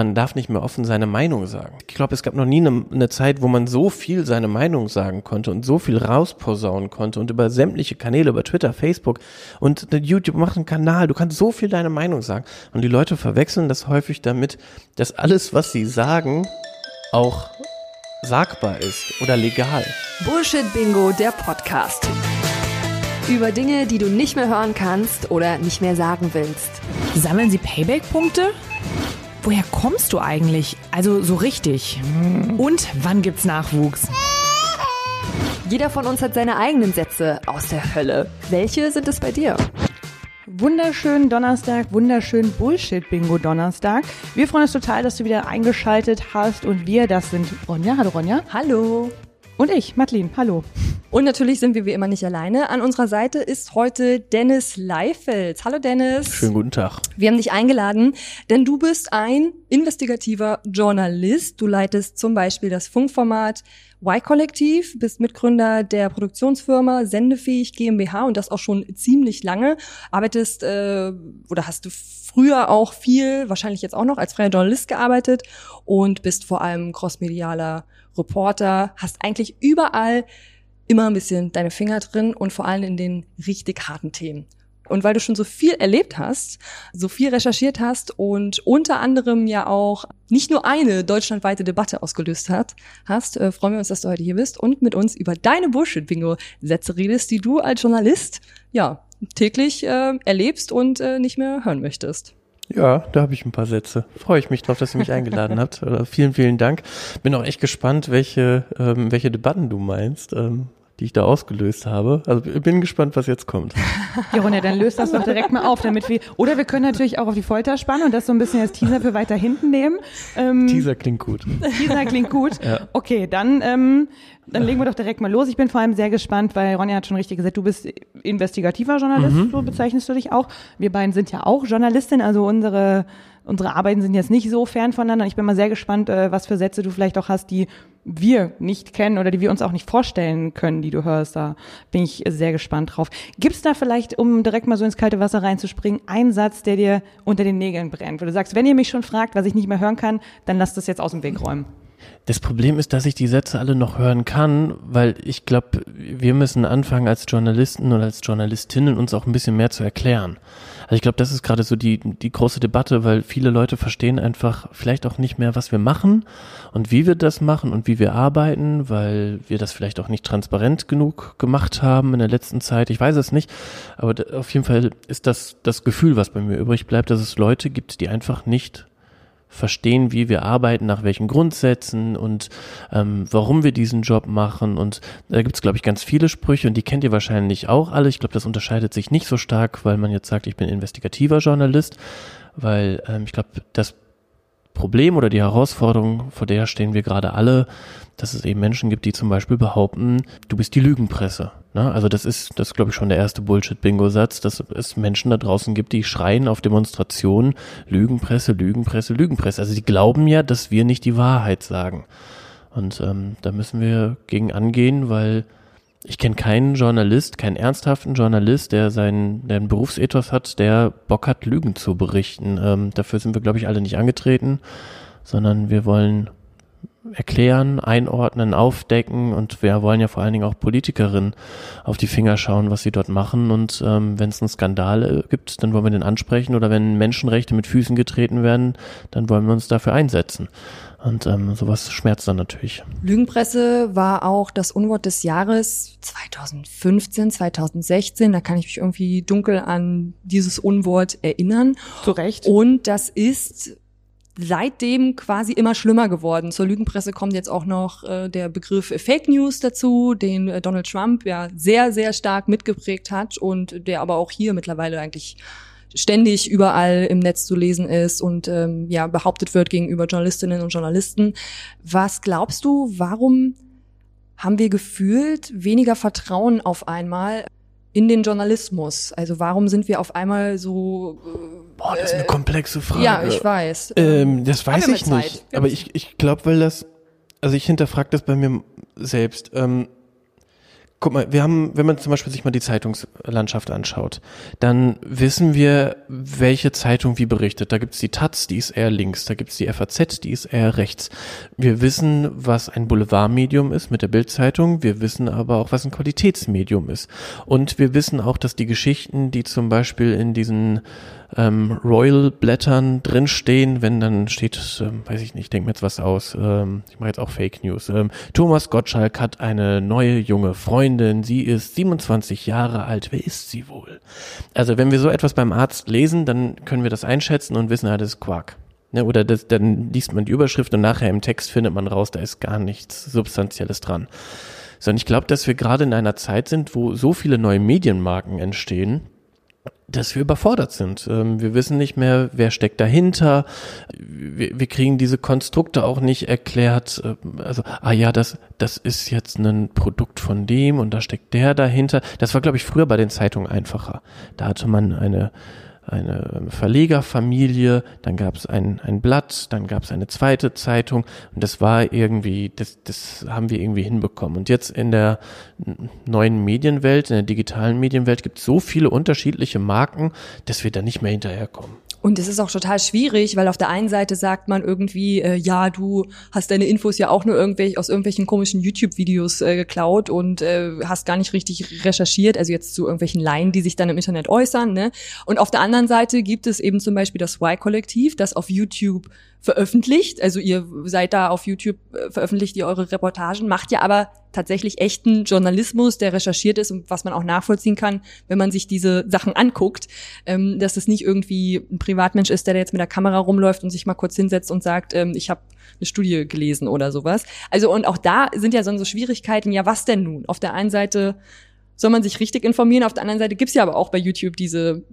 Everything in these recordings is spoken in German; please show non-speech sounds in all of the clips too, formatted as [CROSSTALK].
man darf nicht mehr offen seine Meinung sagen. Ich glaube, es gab noch nie eine, eine, Zeit, wo man so viel seine Meinung sagen konnte und so viel rausposaunen konnte und über sämtliche Kanäle, über Twitter, Facebook und YouTube macht einen Kanal, du kannst so viel deine Meinung sagen. Und die Leute verwechseln das häufig damit, dass alles, was sie sagen, auch sagbar ist oder legal. Bullshit Bingo, der Podcast. Über Dinge, die du nicht mehr hören kannst oder nicht mehr sagen willst. Sammeln Sie Payback-Punkte? Woher kommst du eigentlich? Also so richtig. Und wann gibt's Nachwuchs? Jeder von uns hat seine eigenen Sätze aus der Hölle. Welche sind es bei dir? Wunderschönen Donnerstag, wunderschönen Bullshit-Bingo-Donnerstag. Wir freuen uns total, dass du wieder eingeschaltet hast und wir, das sind Ronja. Hallo Ronja. Hallo. Und ich, Madeline. Hallo. Und natürlich sind wir wie immer nicht alleine. An unserer Seite ist heute Dennis Leifels. Hallo Dennis. Schönen guten Tag. Wir haben dich eingeladen, denn du bist ein investigativer Journalist. Du leitest zum Beispiel das Funkformat Y-Kollektiv, bist Mitgründer der Produktionsfirma Sendefähig GmbH und das auch schon ziemlich lange. Arbeitest äh, oder hast du früher auch viel, wahrscheinlich jetzt auch noch als freier Journalist gearbeitet und bist vor allem crossmedialer Reporter, hast eigentlich überall immer ein bisschen deine Finger drin und vor allem in den richtig harten Themen. Und weil du schon so viel erlebt hast, so viel recherchiert hast und unter anderem ja auch nicht nur eine deutschlandweite Debatte ausgelöst hat, hast, äh, freuen wir uns, dass du heute hier bist und mit uns über deine Bullshit-Bingo-Sätze redest, die du als Journalist ja täglich äh, erlebst und äh, nicht mehr hören möchtest. Ja, da habe ich ein paar Sätze. Freue ich mich drauf, dass ihr mich eingeladen habt. [LAUGHS] Vielen, vielen Dank. Bin auch echt gespannt, welche, ähm, welche Debatten du meinst. Ähm, die ich da ausgelöst habe. Also ich bin gespannt, was jetzt kommt. [LAUGHS] Ja, Ronja, dann löst das doch direkt mal auf, damit wir. Oder wir können natürlich auch auf die Folter spannen und das so ein bisschen als Teaser für weiter hinten nehmen. Ähm, Teaser klingt gut. Teaser klingt gut. Ja. Okay, dann, ähm, dann legen wir doch direkt mal los. Ich bin vor allem sehr gespannt, weil Ronja hat schon richtig gesagt, du bist investigativer Journalist, mhm. so bezeichnest du dich auch. Wir beiden sind ja auch Journalistin, also unsere unsere Arbeiten sind jetzt nicht so fern voneinander. Ich bin mal sehr gespannt, äh, was für Sätze du vielleicht auch hast, die wir nicht kennen oder die wir uns auch nicht vorstellen können, die du hörst. Da bin ich sehr gespannt drauf. Gibt es da vielleicht, um direkt mal so ins kalte Wasser reinzuspringen, einen Satz, der dir unter den Nägeln brennt, wo du sagst, wenn ihr mich schon fragt, was ich nicht mehr hören kann, dann lasst das jetzt aus dem Weg räumen. Das Problem ist, dass ich die Sätze alle noch hören kann, weil ich glaube, wir müssen anfangen als Journalisten oder als Journalistinnen uns auch ein bisschen mehr zu erklären. Also ich glaube, das ist gerade so die, die große Debatte, weil viele Leute verstehen einfach vielleicht auch nicht mehr, was wir machen und wie wir das machen und wie wir arbeiten, weil wir das vielleicht auch nicht transparent genug gemacht haben in der letzten Zeit. Ich weiß es nicht, aber auf jeden Fall ist das das Gefühl, was bei mir übrig bleibt, dass es Leute gibt, die einfach nicht verstehen, wie wir arbeiten, nach welchen Grundsätzen und ähm, warum wir diesen Job machen. Und da gibt es, glaube ich, ganz viele Sprüche und die kennt ihr wahrscheinlich auch alle. Ich glaube, das unterscheidet sich nicht so stark, weil man jetzt sagt, ich bin investigativer Journalist, weil ähm, ich glaube, das Problem oder die Herausforderung, vor der stehen wir gerade alle, dass es eben Menschen gibt, die zum Beispiel behaupten, du bist die Lügenpresse. Ne? Also das ist, das ist glaube ich schon der erste Bullshit-Bingo-Satz, dass es Menschen da draußen gibt, die schreien auf Demonstrationen, Lügenpresse, Lügenpresse, Lügenpresse. Also die glauben ja, dass wir nicht die Wahrheit sagen. Und ähm, da müssen wir gegen angehen, weil ich kenne keinen Journalist, keinen ernsthaften Journalist, der seinen, der einen Berufsethos hat, der Bock hat, Lügen zu berichten. Ähm, dafür sind wir, glaube ich, alle nicht angetreten, sondern wir wollen erklären, einordnen, aufdecken und wir wollen ja vor allen Dingen auch Politikerinnen auf die Finger schauen, was sie dort machen und ähm, wenn es einen Skandal äh, gibt, dann wollen wir den ansprechen oder wenn Menschenrechte mit Füßen getreten werden, dann wollen wir uns dafür einsetzen. Und ähm, sowas schmerzt dann natürlich. Lügenpresse war auch das Unwort des Jahres 2015, 2016. Da kann ich mich irgendwie dunkel an dieses Unwort erinnern. Zu Recht. Und das ist seitdem quasi immer schlimmer geworden. Zur Lügenpresse kommt jetzt auch noch äh, der Begriff Fake News dazu, den äh, Donald Trump ja sehr, sehr stark mitgeprägt hat und der aber auch hier mittlerweile eigentlich ständig überall im Netz zu lesen ist und ähm, ja behauptet wird gegenüber Journalistinnen und Journalisten. Was glaubst du, warum haben wir gefühlt weniger Vertrauen auf einmal in den Journalismus? Also warum sind wir auf einmal so äh, Boah, das ist eine komplexe Frage. Ja, ich weiß. Ähm, das weiß ich nicht. Aber ich, ich glaube, weil das, also ich hinterfrage das bei mir selbst. Ähm, guck mal, wir haben, wenn man zum Beispiel sich mal die Zeitungslandschaft anschaut, dann wissen wir, welche Zeitung wie berichtet. Da gibt's die Taz, die ist eher links, da gibt's die FAZ, die ist eher rechts. Wir wissen, was ein Boulevardmedium ist mit der Bildzeitung, wir wissen aber auch, was ein Qualitätsmedium ist. Und wir wissen auch, dass die Geschichten, die zum Beispiel in diesen ähm, Royal-Blättern drinstehen, wenn dann steht, ähm, weiß ich nicht, denk mir jetzt was aus, ähm, ich mache jetzt auch Fake News. Ähm, Thomas Gottschalk hat eine neue junge Freundin, sie ist 27 Jahre alt, wer ist sie wohl? Also wenn wir so etwas beim Arzt lesen, dann können wir das einschätzen und wissen, ja, das ist Quark. Ne, oder das, dann liest man die Überschrift und nachher im Text findet man raus, da ist gar nichts Substanzielles dran. Sondern ich glaube, dass wir gerade in einer Zeit sind, wo so viele neue Medienmarken entstehen, dass wir überfordert sind. Ähm, wir wissen nicht mehr, wer steckt dahinter. Wir, kriegen diese Konstrukte auch nicht erklärt. Ähm, also, ah ja, das, das ist jetzt ein Produkt von dem und da steckt der dahinter. Das war, glaube ich, früher bei den Zeitungen einfacher. Da hatte man eine eine Verlegerfamilie, dann gab es ein, ein Blatt, dann gab es eine zweite Zeitung und das war irgendwie, das, das haben wir irgendwie hinbekommen. Und jetzt in der neuen Medienwelt, in der digitalen Medienwelt gibt es so viele unterschiedliche Marken, dass wir da nicht mehr hinterherkommen. Und es ist auch total schwierig, weil auf der einen Seite sagt man irgendwie, äh, ja, du hast deine Infos ja auch nur irgendwelche, aus irgendwelchen komischen YouTube-Videos äh, geklaut und äh, hast gar nicht richtig recherchiert, also jetzt zu irgendwelchen Laien, die sich dann im Internet äußern. Ne? Und auf der anderen Seite gibt es eben zum Beispiel das Y-Kollektiv, das auf YouTube veröffentlicht. Also ihr seid da auf YouTube, äh, veröffentlicht ihr eure Reportagen, macht ja aber tatsächlich echten Journalismus, der recherchiert ist und was man auch nachvollziehen kann, wenn man sich diese Sachen anguckt, ähm, dass es nicht irgendwie ein Privatmensch ist, der jetzt mit der Kamera rumläuft und sich mal kurz hinsetzt und sagt, ähm, ich habe eine Studie gelesen oder sowas. Also und auch da sind ja so Schwierigkeiten, ja was denn nun? Auf der einen Seite soll man sich richtig informieren. Auf der anderen Seite gibt's ja aber auch bei YouTube diese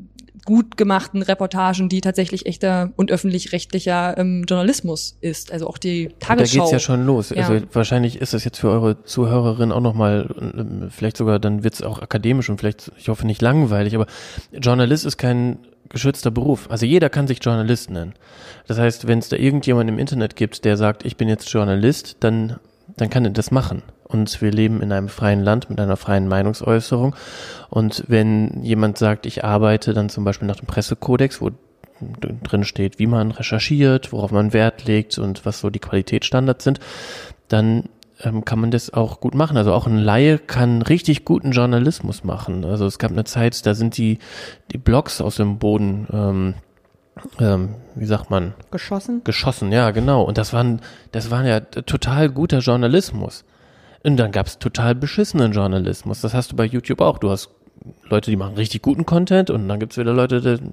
gut gemachten Reportagen, die tatsächlich echter und öffentlich-rechtlicher ähm, Journalismus ist. Also auch die Tagesschau. Da geht's ja schon los. Ja. Also wahrscheinlich ist das jetzt für eure Zuhörerinnen auch nochmal, ähm, vielleicht sogar, dann wird's auch akademisch und vielleicht, ich hoffe, nicht langweilig, aber Journalist ist kein geschützter Beruf. Also jeder kann sich Journalist nennen. Das heißt, wenn es da irgendjemand im Internet gibt, der sagt, ich bin jetzt Journalist, dann, dann kann er das machen und wir leben in einem freien Land mit einer freien Meinungsäußerung. Und wenn jemand sagt, ich arbeite dann zum Beispiel nach dem Pressekodex, wo drin steht, wie man recherchiert, worauf man Wert legt und was so die Qualitätsstandards sind, dann ähm, kann man das auch gut machen. Also auch ein Laie kann richtig guten Journalismus machen. Also es gab eine Zeit, da sind die, die Blogs aus dem Boden ähm, ähm, wie sagt man? Geschossen? Geschossen, ja, genau. Und das waren, das war ja total guter Journalismus. Und dann gab's total beschissenen Journalismus. Das hast du bei YouTube auch. Du hast Leute, die machen richtig guten Content und dann gibt's wieder Leute, die,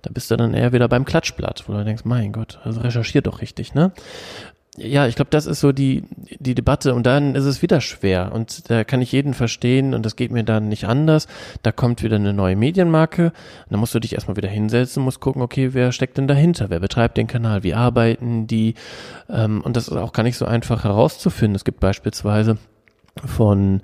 da bist du dann eher wieder beim Klatschblatt, wo du denkst, mein Gott, also recherchier doch richtig, ne? Ja, ich glaube, das ist so die, die Debatte und dann ist es wieder schwer und da kann ich jeden verstehen und das geht mir dann nicht anders. Da kommt wieder eine neue Medienmarke und dann musst du dich erstmal wieder hinsetzen, musst gucken, okay, wer steckt denn dahinter? Wer betreibt den Kanal? Wie arbeiten die? Ähm, und das ist auch gar nicht so einfach herauszufinden. Es gibt beispielsweise von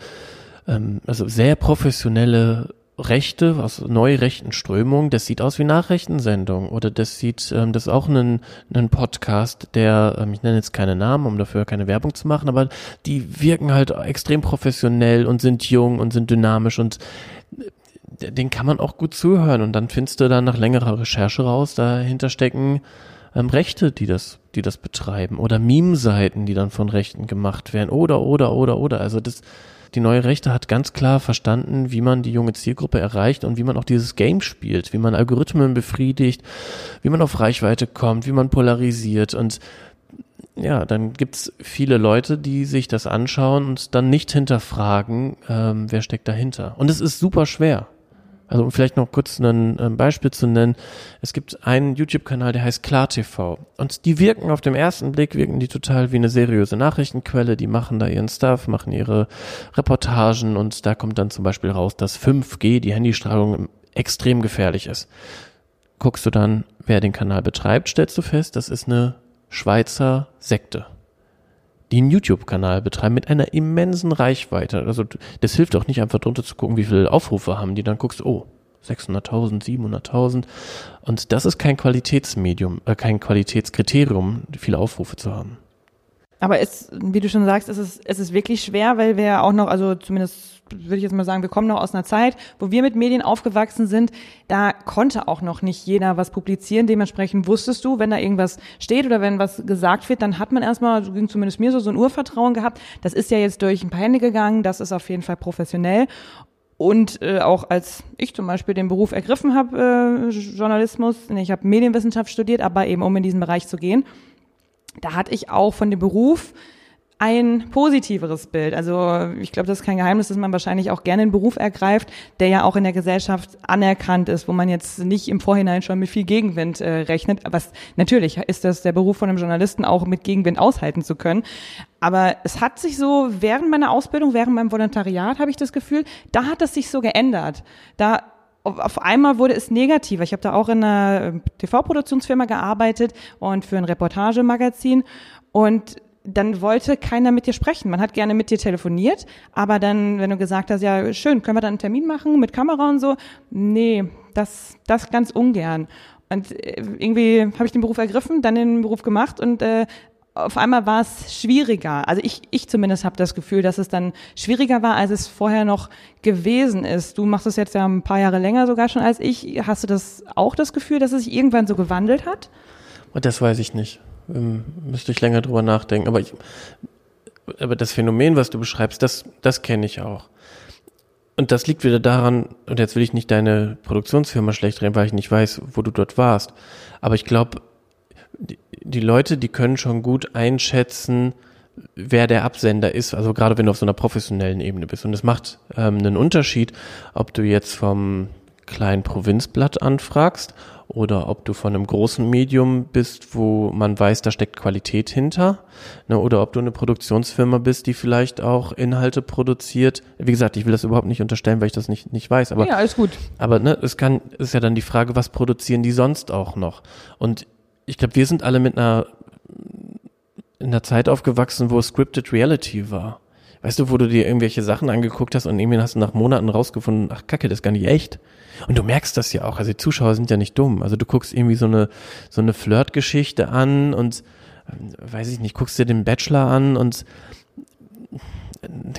ähm, also sehr professionelle Rechte, aus neu rechten Strömungen, das sieht aus wie Nachrichtensendung. Oder das sieht, ähm, das ist auch ein, ein Podcast, der, ähm, ich nenne jetzt keine Namen, um dafür keine Werbung zu machen, aber die wirken halt extrem professionell und sind jung und sind dynamisch und äh, den kann man auch gut zuhören. Und dann findest du dann nach längerer Recherche raus, dahinter stecken ähm, Rechte, die das, die das betreiben. Oder Meme-Seiten, die dann von Rechten gemacht werden. Oder, oder, oder, oder, also das, die neue Rechte hat ganz klar verstanden, wie man die junge Zielgruppe erreicht und wie man auch dieses Game spielt, wie man Algorithmen befriedigt, wie man auf Reichweite kommt, wie man polarisiert und ja, dann gibt's viele Leute, die sich das anschauen und dann nicht hinterfragen, ähm, wer steckt dahinter. Und es ist super schwer. Also um vielleicht noch kurz ein, ein Beispiel zu nennen. Es gibt einen YouTube-Kanal, der heißt KlarTV. Und die wirken auf dem ersten Blick, wirken die total wie eine seriöse Nachrichtenquelle. Die machen da ihren Stuff, machen ihre Reportagen und da kommt dann zum Beispiel raus, dass 5G, die Handystrahlung, extrem gefährlich ist. Guckst du dann, wer den Kanal betreibt, stellst du fest, das ist eine Schweizer Sekte die einen YouTube-Kanal betreiben mit einer immensen Reichweite. Also das hilft auch nicht einfach drunter zu gucken, wie viele Aufrufe haben die. Dann guckst oh, 600.000, 700.000. Und das ist kein Qualitätsmedium, äh, kein Qualitätskriterium, viele Aufrufe zu haben. Aber es, wie du schon sagst, es ist, es ist wirklich schwer, weil wir auch noch, also zumindest würde ich jetzt mal sagen, wir kommen noch aus einer Zeit, wo wir mit Medien aufgewachsen sind. Da konnte auch noch nicht jeder was publizieren. Dementsprechend wusstest du, wenn da irgendwas steht oder wenn was gesagt wird, dann hat man erstmal, so ging zumindest mir so, so ein Urvertrauen gehabt. Das ist ja jetzt durch ein paar Hände gegangen. Das ist auf jeden Fall professionell. Und äh, auch als ich zum Beispiel den Beruf ergriffen habe, äh, Journalismus, ich habe Medienwissenschaft studiert, aber eben um in diesen Bereich zu gehen, da hatte ich auch von dem Beruf ein positiveres Bild. Also ich glaube, das ist kein Geheimnis, dass man wahrscheinlich auch gerne einen Beruf ergreift, der ja auch in der Gesellschaft anerkannt ist, wo man jetzt nicht im Vorhinein schon mit viel Gegenwind äh, rechnet. Was natürlich ist das der Beruf von einem Journalisten auch mit Gegenwind aushalten zu können. Aber es hat sich so während meiner Ausbildung, während meinem Volontariat, habe ich das Gefühl, da hat es sich so geändert. Da auf einmal wurde es negativer. Ich habe da auch in einer TV-Produktionsfirma gearbeitet und für ein Reportagemagazin und dann wollte keiner mit dir sprechen. Man hat gerne mit dir telefoniert, aber dann, wenn du gesagt hast, ja, schön, können wir dann einen Termin machen mit Kamera und so? Nee, das, das ganz ungern. Und äh, irgendwie habe ich den Beruf ergriffen, dann den Beruf gemacht und äh, auf einmal war es schwieriger. Also ich, ich zumindest habe das Gefühl, dass es dann schwieriger war, als es vorher noch gewesen ist. Du machst es jetzt ja ein paar Jahre länger sogar schon als ich. Hast du das auch das Gefühl, dass es sich irgendwann so gewandelt hat? Das weiß ich nicht. Ähm, müsste ich länger drüber nachdenken. Aber, ich, aber das Phänomen, was du beschreibst, das, das kenne ich auch. Und das liegt wieder daran, und jetzt will ich nicht deine Produktionsfirma schlecht reden, weil ich nicht weiß, wo du dort warst. Aber ich glaube, die, Leute, die können schon gut einschätzen, wer der Absender ist, also gerade wenn du auf so einer professionellen Ebene bist. Und es macht ähm, einen Unterschied, ob du jetzt vom kleinen Provinzblatt anfragst oder ob du von einem großen Medium bist, wo man weiß, da steckt Qualität hinter, ne, oder ob du eine Produktionsfirma bist, die vielleicht auch Inhalte produziert. Wie gesagt, ich will das überhaupt nicht unterstellen, weil ich das nicht nicht weiß, aber ja, alles gut. Aber ne, es kann ist ja dann die Frage, was produzieren die sonst auch noch? Und ich glaube, wir sind alle mit einer in einer Zeit aufgewachsen, wo scripted Reality war. Weißt du, wo du dir irgendwelche Sachen angeguckt hast und irgendwie hast du nach Monaten rausgefunden, ach Kacke, das ist gar nicht echt. Und du merkst das ja auch. Also die Zuschauer sind ja nicht dumm. Also du guckst irgendwie so eine, so eine Flirtgeschichte an und, äh, weiß ich nicht, guckst dir den Bachelor an und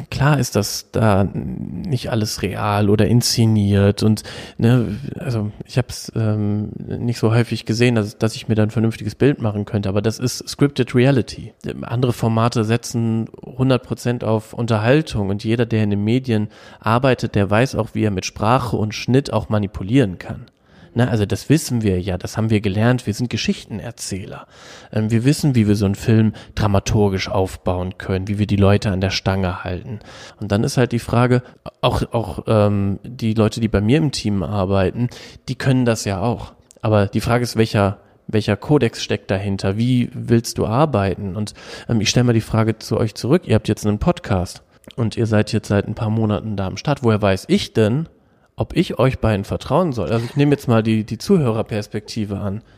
klar ist das da nicht alles real oder inszeniert und ne, also ich habe es ähm, nicht so häufig gesehen, dass, dass ich mir dann ein vernünftiges Bild machen könnte, aber das ist scripted reality. Andere Formate setzen 100% auf Unterhaltung und jeder, der in den Medien arbeitet, der weiß auch, wie er mit Sprache und Schnitt auch manipulieren kann. Ne, also das wissen wir ja, das haben wir gelernt. Wir sind Geschichtenerzähler. Ähm, wir wissen, wie wir so einen Film dramaturgisch aufbauen können, wie wir die Leute an der Stange halten. Und dann ist halt die Frage, auch, auch ähm, die Leute, die bei mir im Team arbeiten, die können das ja auch. Aber die Frage ist, welcher welcher Kodex steckt dahinter? Wie willst du arbeiten? Und ähm, ich stelle mal die Frage zu euch zurück. Ihr habt jetzt einen Podcast und ihr seid jetzt seit ein paar Monaten da am Start. Woher weiß ich denn, ob ich euch beiden vertrauen soll. Also ich nehme jetzt mal die, die Zuhörerperspektive an. [LAUGHS]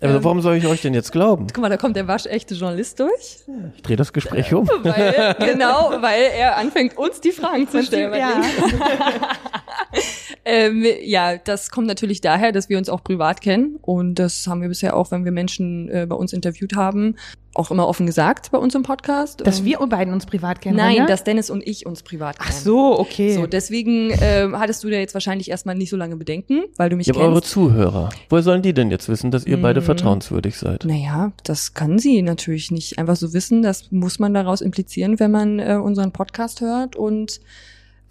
Also ähm, warum soll ich euch denn jetzt glauben? Guck mal, da kommt der waschechte Journalist durch. Ich drehe das Gespräch um. Weil, genau, weil er anfängt, uns die Fragen zu stellen. Ja. [LAUGHS] [LAUGHS] ähm, ja, das kommt natürlich daher, dass wir uns auch privat kennen. Und das haben wir bisher auch, wenn wir Menschen äh, bei uns interviewt haben, auch immer offen gesagt bei uns im Podcast. Dass ähm, wir beiden uns privat kennen. Nein, ja? dass Dennis und ich uns privat kennen. Ach so, okay. So, deswegen äh, hattest du da jetzt wahrscheinlich erstmal nicht so lange Bedenken, weil du mich ja, kennst. eure Zuhörer. Woher sollen die denn jetzt wissen, dass ihr beide mhm. vertrauenswürdig seid? Naja, das kann sie natürlich nicht einfach so wissen. Das muss man daraus implizieren, wenn man äh, unseren Podcast hört und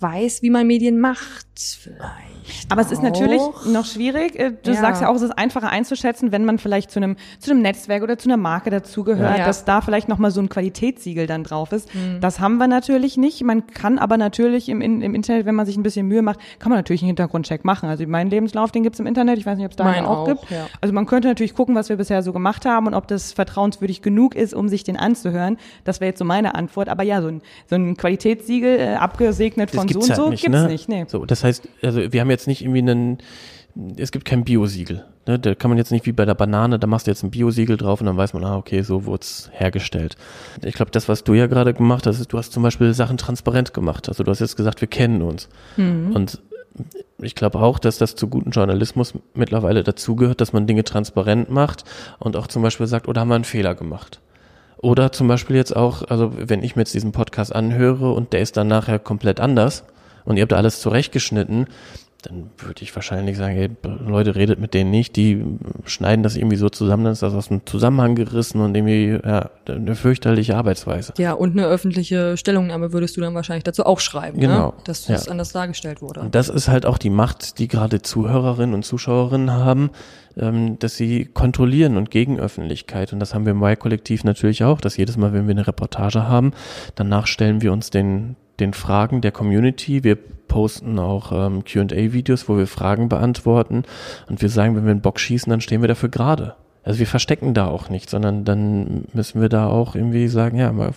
weiß, wie man Medien macht, vielleicht. Aber es ist natürlich noch schwierig. Äh, du ja. sagst ja auch, es ist einfacher einzuschätzen, wenn man vielleicht zu einem zu einem Netzwerk oder zu einer Marke dazugehört, ja. dass da vielleicht noch mal so ein Qualitätssiegel dann drauf ist. Mhm. Das haben wir natürlich nicht. Man kann aber natürlich im, im Internet, wenn man sich ein bisschen Mühe macht, kann man natürlich einen Hintergrundcheck machen. Also meinen Lebenslauf, den gibt's im Internet. Ich weiß nicht, ob es da einen auch, auch gibt. Ja. Also man könnte natürlich gucken, was wir bisher so gemacht haben und ob das vertrauenswürdig genug ist, um sich den anzuhören. Das wäre jetzt so meine Antwort. Aber ja, so ein, so ein Qualitätssiegel äh, abgesegnet von gibt's so und halt so nicht, gibt's ne? nicht. Nee. So, das heißt, also wir haben jetzt nicht irgendwie einen, es gibt kein Biosiegel. Ne? Da kann man jetzt nicht wie bei der Banane, da machst du jetzt ein Biosiegel drauf und dann weiß man, ah, okay, so wurde es hergestellt. Ich glaube, das, was du ja gerade gemacht hast, ist, du hast zum Beispiel Sachen transparent gemacht. Also du hast jetzt gesagt, wir kennen uns. Mhm. Und ich glaube auch, dass das zu gutem Journalismus mittlerweile dazugehört, dass man Dinge transparent macht und auch zum Beispiel sagt, oder haben wir einen Fehler gemacht? Oder zum Beispiel jetzt auch, also wenn ich mir jetzt diesen Podcast anhöre und der ist dann nachher komplett anders und ihr habt alles zurechtgeschnitten, dann würde ich wahrscheinlich sagen, ey, Leute, redet mit denen nicht, die schneiden das irgendwie so zusammen, dann ist das aus dem Zusammenhang gerissen und irgendwie ja, eine fürchterliche Arbeitsweise. Ja, und eine öffentliche Stellungnahme würdest du dann wahrscheinlich dazu auch schreiben, Genau, ne? dass das ja. anders dargestellt wurde. Und das ist halt auch die Macht, die gerade Zuhörerinnen und Zuschauerinnen haben, ähm, dass sie kontrollieren und gegen Öffentlichkeit. Und das haben wir im Y-Kollektiv natürlich auch, dass jedes Mal, wenn wir eine Reportage haben, danach stellen wir uns den, den Fragen der Community. Wir posten auch ähm, QA-Videos, wo wir Fragen beantworten. Und wir sagen, wenn wir einen Bock schießen, dann stehen wir dafür gerade. Also wir verstecken da auch nicht, sondern dann müssen wir da auch irgendwie sagen, ja, mal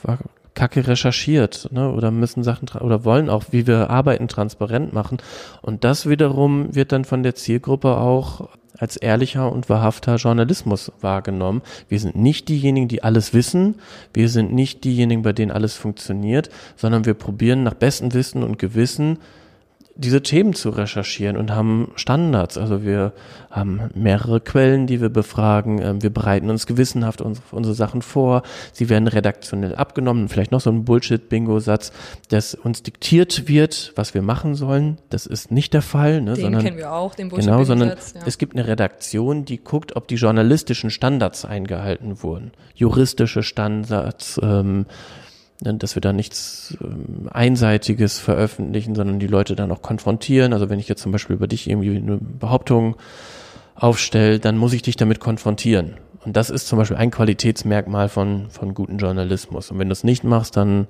Kacke recherchiert, ne, oder müssen Sachen oder wollen auch, wie wir arbeiten, transparent machen. Und das wiederum wird dann von der Zielgruppe auch als ehrlicher und wahrhafter Journalismus wahrgenommen. Wir sind nicht diejenigen, die alles wissen. Wir sind nicht diejenigen, bei denen alles funktioniert, sondern wir probieren nach bestem Wissen und Gewissen diese Themen zu recherchieren und haben Standards. Also wir haben mehrere Quellen, die wir befragen. Ähm, Wir bereiten uns gewissenhaft unsere, unsere Sachen vor. Sie werden redaktionell abgenommen. Vielleicht noch so ein Bullshit-Bingo-Satz, dass uns diktiert wird, was wir machen sollen. Das ist nicht der Fall, ne, den sondern kennen wir auch, den Genau, sondern ja. es gibt eine Redaktion, die guckt, ob die journalistischen Standards eingehalten wurden. Juristische Standards, ähm, dass wir da nichts ähm, Einseitiges veröffentlichen, sondern die Leute dann auch konfrontieren. Also wenn ich jetzt zum Beispiel über dich irgendwie eine Behauptung aufstelle, dann muss ich dich damit konfrontieren. Und das ist zum Beispiel ein Qualitätsmerkmal von, von guten Journalismus. Und wenn du es nicht machst, dann,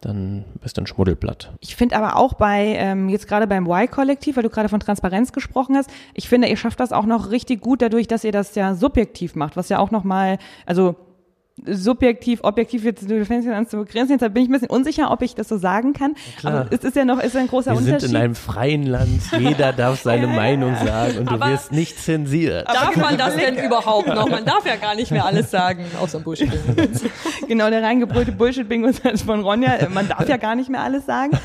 dann bist du ein Schmuddelblatt. Ich finde aber auch bei, ähm, jetzt gerade beim Y-Kollektiv, weil du gerade von Transparenz gesprochen hast, ich finde, ihr schafft das auch noch richtig gut dadurch, dass ihr das ja subjektiv macht, was ja auch nochmal, also subjektiv, objektiv, jetzt, du fängst jetzt an zu begrenzen, jetzt bin ich ein bisschen unsicher, ob ich das so sagen kann. klar. Aber es ist ja noch, ist ja ein großer Wir Unterschied. sind in einem freien Land, jeder darf seine [LAUGHS] Meinung sagen und du Aber- wirst nicht zensiert. Darf man das denn überhaupt noch? Man darf ja gar nicht mehr alles [LAUGHS] sagen, außer Bullshit. [LAUGHS] genau, der reingebrüllte Bullshit-Bingo von Ronja. Man darf ja gar nicht mehr alles sagen.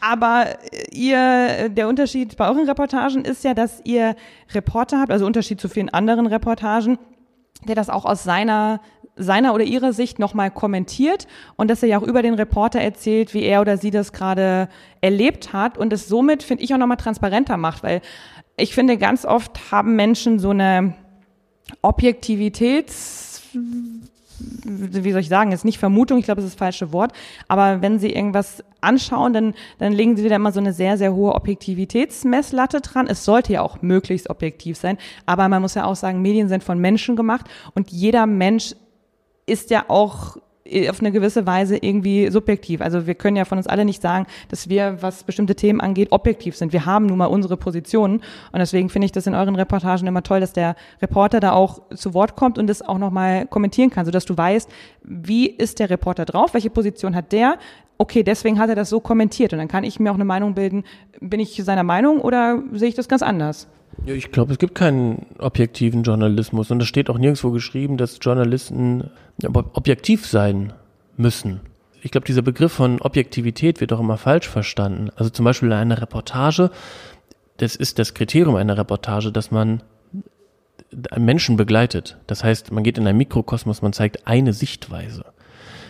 Aber ihr, der Unterschied bei euren Reportagen ist ja, dass ihr Reporter habt, also Unterschied zu vielen anderen Reportagen, der das auch aus seiner seiner oder ihrer Sicht nochmal kommentiert und dass er ja auch über den Reporter erzählt, wie er oder sie das gerade erlebt hat und es somit, finde ich, auch nochmal transparenter macht, weil ich finde, ganz oft haben Menschen so eine Objektivitäts wie soll ich sagen, ist nicht Vermutung, ich glaube, das ist das falsche Wort, aber wenn Sie irgendwas anschauen, dann, dann legen Sie da immer so eine sehr, sehr hohe Objektivitätsmesslatte dran. Es sollte ja auch möglichst objektiv sein, aber man muss ja auch sagen, Medien sind von Menschen gemacht und jeder Mensch ist ja auch auf eine gewisse Weise irgendwie subjektiv. Also wir können ja von uns alle nicht sagen, dass wir, was bestimmte Themen angeht, objektiv sind. Wir haben nun mal unsere Positionen und deswegen finde ich das in euren Reportagen immer toll, dass der Reporter da auch zu Wort kommt und das auch nochmal kommentieren kann, sodass du weißt, wie ist der Reporter drauf, welche Position hat der, okay, deswegen hat er das so kommentiert und dann kann ich mir auch eine Meinung bilden, bin ich seiner Meinung oder sehe ich das ganz anders? Ja, ich glaube, es gibt keinen objektiven Journalismus und es steht auch nirgendwo geschrieben, dass Journalisten objektiv sein müssen. Ich glaube, dieser Begriff von Objektivität wird auch immer falsch verstanden. Also zum Beispiel eine Reportage, das ist das Kriterium einer Reportage, dass man Menschen begleitet. Das heißt, man geht in einen Mikrokosmos, man zeigt eine Sichtweise.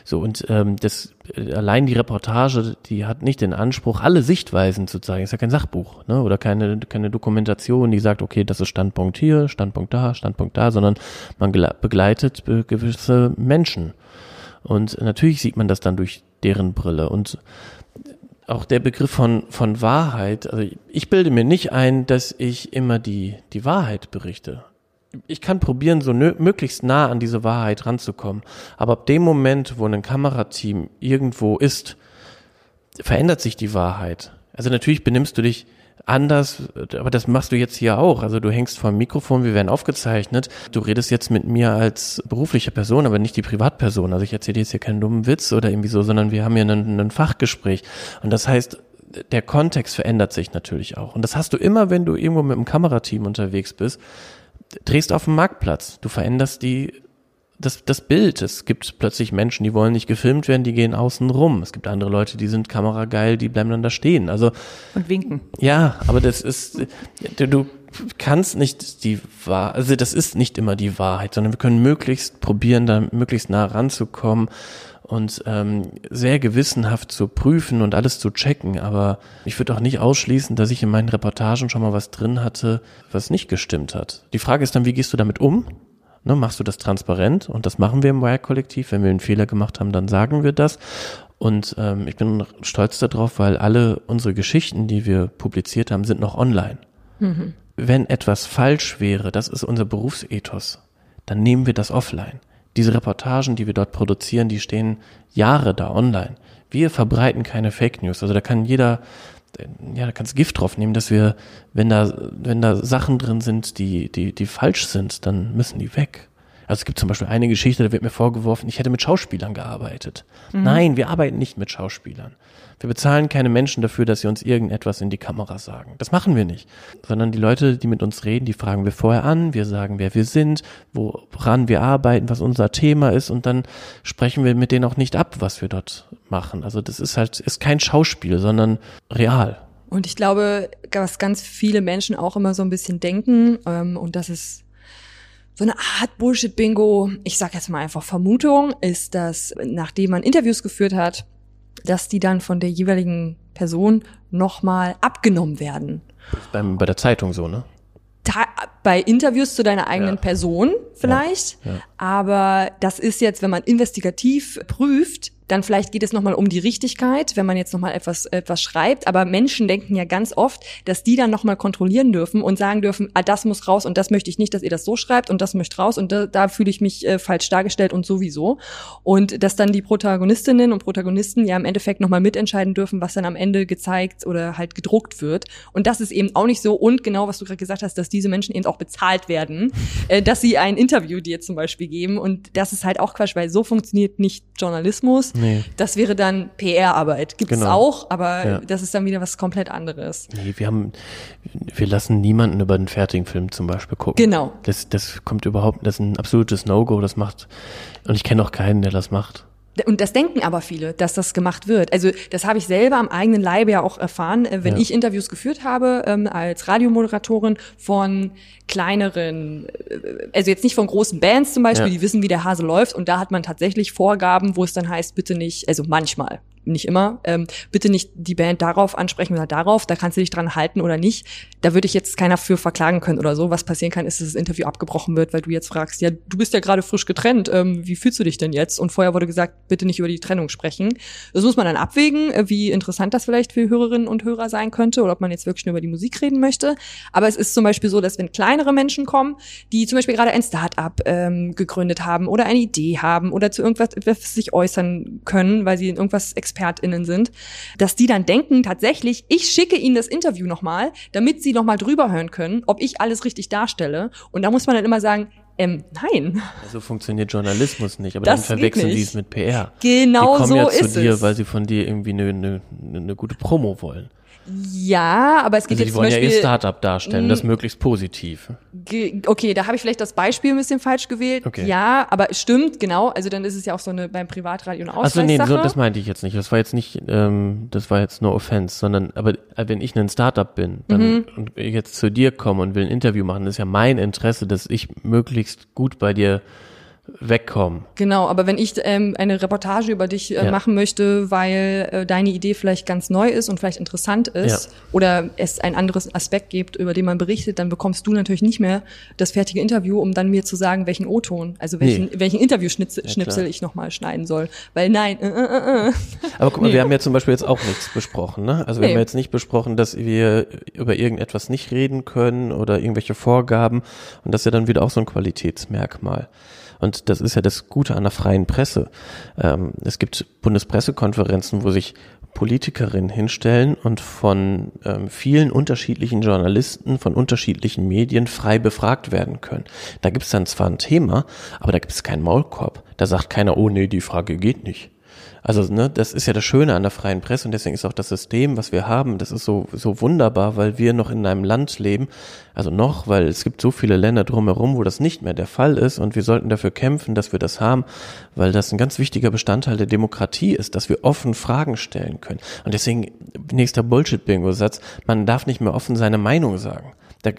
So, und ähm, das äh, allein die Reportage, die hat nicht den Anspruch, alle Sichtweisen zu zeigen. Ist ja kein Sachbuch, ne? Oder keine, keine Dokumentation, die sagt, okay, das ist Standpunkt hier, Standpunkt da, Standpunkt da, sondern man begleitet gewisse Menschen. Und natürlich sieht man das dann durch deren Brille. Und auch der Begriff von, von Wahrheit, also ich bilde mir nicht ein, dass ich immer die, die Wahrheit berichte. Ich kann probieren, so nö, möglichst nah an diese Wahrheit ranzukommen. Aber ab dem Moment, wo ein Kamerateam irgendwo ist, verändert sich die Wahrheit. Also natürlich benimmst du dich anders, aber das machst du jetzt hier auch. Also du hängst vor dem Mikrofon, wir werden aufgezeichnet. Du redest jetzt mit mir als berufliche Person, aber nicht die Privatperson. Also ich erzähle dir jetzt hier keinen dummen Witz oder irgendwie so, sondern wir haben hier ein, ein Fachgespräch. Und das heißt, der Kontext verändert sich natürlich auch. Und das hast du immer, wenn du irgendwo mit einem Kamerateam unterwegs bist, drehst auf dem Marktplatz. Du veränderst die, das, das Bild. Es gibt plötzlich Menschen, die wollen nicht gefilmt werden, die gehen außen rum. Es gibt andere Leute, die sind kamerageil, die bleiben dann da stehen. Also Und winken. ja, aber das ist, du, du kannst nicht die Wahrheit, also das ist nicht immer die Wahrheit, sondern wir können möglichst probieren, da möglichst nah ranzukommen und ähm, sehr gewissenhaft zu prüfen und alles zu checken. Aber ich würde auch nicht ausschließen, dass ich in meinen Reportagen schon mal was drin hatte, was nicht gestimmt hat. Die Frage ist dann, wie gehst du damit um? Ne, machst du das transparent? Und das machen wir im Wire-Kollektiv. Wenn wir einen Fehler gemacht haben, dann sagen wir das. Und ähm, ich bin stolz darauf, weil alle unsere Geschichten, die wir publiziert haben, sind noch online. Mhm. Wenn etwas falsch wäre, das ist unser Berufsethos, dann nehmen wir das offline. Diese Reportagen, die wir dort produzieren, die stehen Jahre da online. Wir verbreiten keine Fake News. Also da kann jeder, ja, da kannst Gift drauf nehmen, dass wir, wenn da, wenn da Sachen drin sind, die, die, die falsch sind, dann müssen die weg. Also es gibt zum Beispiel eine Geschichte, da wird mir vorgeworfen, ich hätte mit Schauspielern gearbeitet. Mhm. Nein, wir arbeiten nicht mit Schauspielern. Wir bezahlen keine Menschen dafür, dass sie uns irgendetwas in die Kamera sagen. Das machen wir nicht. Sondern die Leute, die mit uns reden, die fragen wir vorher an, wir sagen, wer wir sind, woran wir arbeiten, was unser Thema ist und dann sprechen wir mit denen auch nicht ab, was wir dort machen. Also das ist halt, ist kein Schauspiel, sondern real. Und ich glaube, was ganz viele Menschen auch immer so ein bisschen denken, ähm, und das ist so eine Art Bullshit-Bingo, ich sag jetzt mal einfach Vermutung, ist, dass nachdem man Interviews geführt hat, dass die dann von der jeweiligen Person nochmal abgenommen werden. Beim, bei der Zeitung so, ne? Ta bei Interviews zu deiner eigenen ja. Person vielleicht, ja. Ja. aber das ist jetzt, wenn man investigativ prüft, dann vielleicht geht es nochmal um die Richtigkeit, wenn man jetzt nochmal etwas, etwas schreibt. Aber Menschen denken ja ganz oft, dass die dann nochmal kontrollieren dürfen und sagen dürfen, ah, das muss raus und das möchte ich nicht, dass ihr das so schreibt und das möchte raus und da, da fühle ich mich äh, falsch dargestellt und sowieso. Und dass dann die Protagonistinnen und Protagonisten ja im Endeffekt nochmal mitentscheiden dürfen, was dann am Ende gezeigt oder halt gedruckt wird. Und das ist eben auch nicht so. Und genau, was du gerade gesagt hast, dass diese Menschen eben auch bezahlt werden, [LAUGHS] äh, dass sie ein Interview dir zum Beispiel geben. Und das ist halt auch Quatsch, weil so funktioniert nicht Journalismus Nee. Das wäre dann PR-Arbeit. Gibt es genau. auch, aber ja. das ist dann wieder was komplett anderes. Nee, wir haben, wir lassen niemanden über den fertigen Film zum Beispiel gucken. Genau. Das, das kommt überhaupt, das ist ein absolutes No-Go, das macht, und ich kenne auch keinen, der das macht. Und das denken aber viele, dass das gemacht wird. Also das habe ich selber am eigenen Leibe ja auch erfahren, äh, wenn ja. ich Interviews geführt habe ähm, als Radiomoderatorin von kleineren, äh, also jetzt nicht von großen Bands zum Beispiel, ja. die wissen, wie der Hase läuft. Und da hat man tatsächlich Vorgaben, wo es dann heißt, bitte nicht, also manchmal, nicht immer, ähm, bitte nicht die Band darauf ansprechen oder darauf, da kannst du dich dran halten oder nicht. Da würde ich jetzt keiner für verklagen können oder so. Was passieren kann, ist, dass das Interview abgebrochen wird, weil du jetzt fragst, ja, du bist ja gerade frisch getrennt, ähm, wie fühlst du dich denn jetzt? Und vorher wurde gesagt, bitte nicht über die Trennung sprechen. Das muss man dann abwägen, äh, wie interessant das vielleicht für Hörerinnen und Hörer sein könnte oder ob man jetzt wirklich nur über die Musik reden möchte. Aber es ist zum Beispiel so, dass wenn kleinere Menschen kommen, die zum Beispiel gerade ein Start-up ähm, gegründet haben oder eine Idee haben oder zu irgendwas sich äußern können, weil sie in irgendwas ExpertInnen sind, dass die dann denken tatsächlich, ich schicke ihnen das Interview nochmal, damit sie nochmal drüber hören können, ob ich alles richtig darstelle. Und da muss man dann immer sagen, ähm, nein. So funktioniert Journalismus nicht, aber das dann verwechseln die es mit PR. Genau die kommen so ja zu ist dir, es. weil sie von dir irgendwie eine, eine, eine gute Promo wollen. Ja, aber es geht also jetzt die wollen zum Beispiel, ja ihr Startup darstellen, das möglichst positiv. Okay, da habe ich vielleicht das Beispiel ein bisschen falsch gewählt. Okay. Ja, aber es stimmt, genau. Also dann ist es ja auch so eine beim Privatradio eine Ausgleichssache. Also nee, so, das meinte ich jetzt nicht. Das war jetzt nicht, ähm, das war jetzt nur Offense, sondern aber äh, wenn ich ein Startup bin dann, mhm. und ich jetzt zu dir komme und will ein Interview machen, ist ja mein Interesse, dass ich möglichst gut bei dir wegkommen. Genau, aber wenn ich ähm, eine Reportage über dich äh, ja. machen möchte, weil äh, deine Idee vielleicht ganz neu ist und vielleicht interessant ist ja. oder es ein anderes Aspekt gibt, über den man berichtet, dann bekommst du natürlich nicht mehr das fertige Interview, um dann mir zu sagen, welchen O-Ton, also welchen, nee. welchen Interviewschnipsel ja, ich nochmal schneiden soll. Weil nein, äh, äh, äh. Aber guck mal, nee. wir haben ja zum Beispiel jetzt auch nichts besprochen, ne? Also wir nee. haben jetzt nicht besprochen, dass wir über irgendetwas nicht reden können oder irgendwelche Vorgaben und das ist ja dann wieder auch so ein Qualitätsmerkmal. Und das ist ja das Gute an der freien Presse. Ähm, es gibt Bundespressekonferenzen, wo sich Politikerinnen hinstellen und von ähm, vielen unterschiedlichen Journalisten, von unterschiedlichen Medien frei befragt werden können. Da gibt es dann zwar ein Thema, aber da gibt es keinen Maulkorb. Da sagt keiner, oh nee, die Frage geht nicht. Also, ne, das ist ja das Schöne an der freien Presse und deswegen ist auch das System, was wir haben, das ist so, so wunderbar, weil wir noch in einem Land leben, also noch, weil es gibt so viele Länder drumherum, wo das nicht mehr der Fall ist und wir sollten dafür kämpfen, dass wir das haben, weil das ein ganz wichtiger Bestandteil der Demokratie ist, dass wir offen Fragen stellen können. Und deswegen, nächster Bullshit-Bingo-Satz, man darf nicht mehr offen seine Meinung sagen. Da,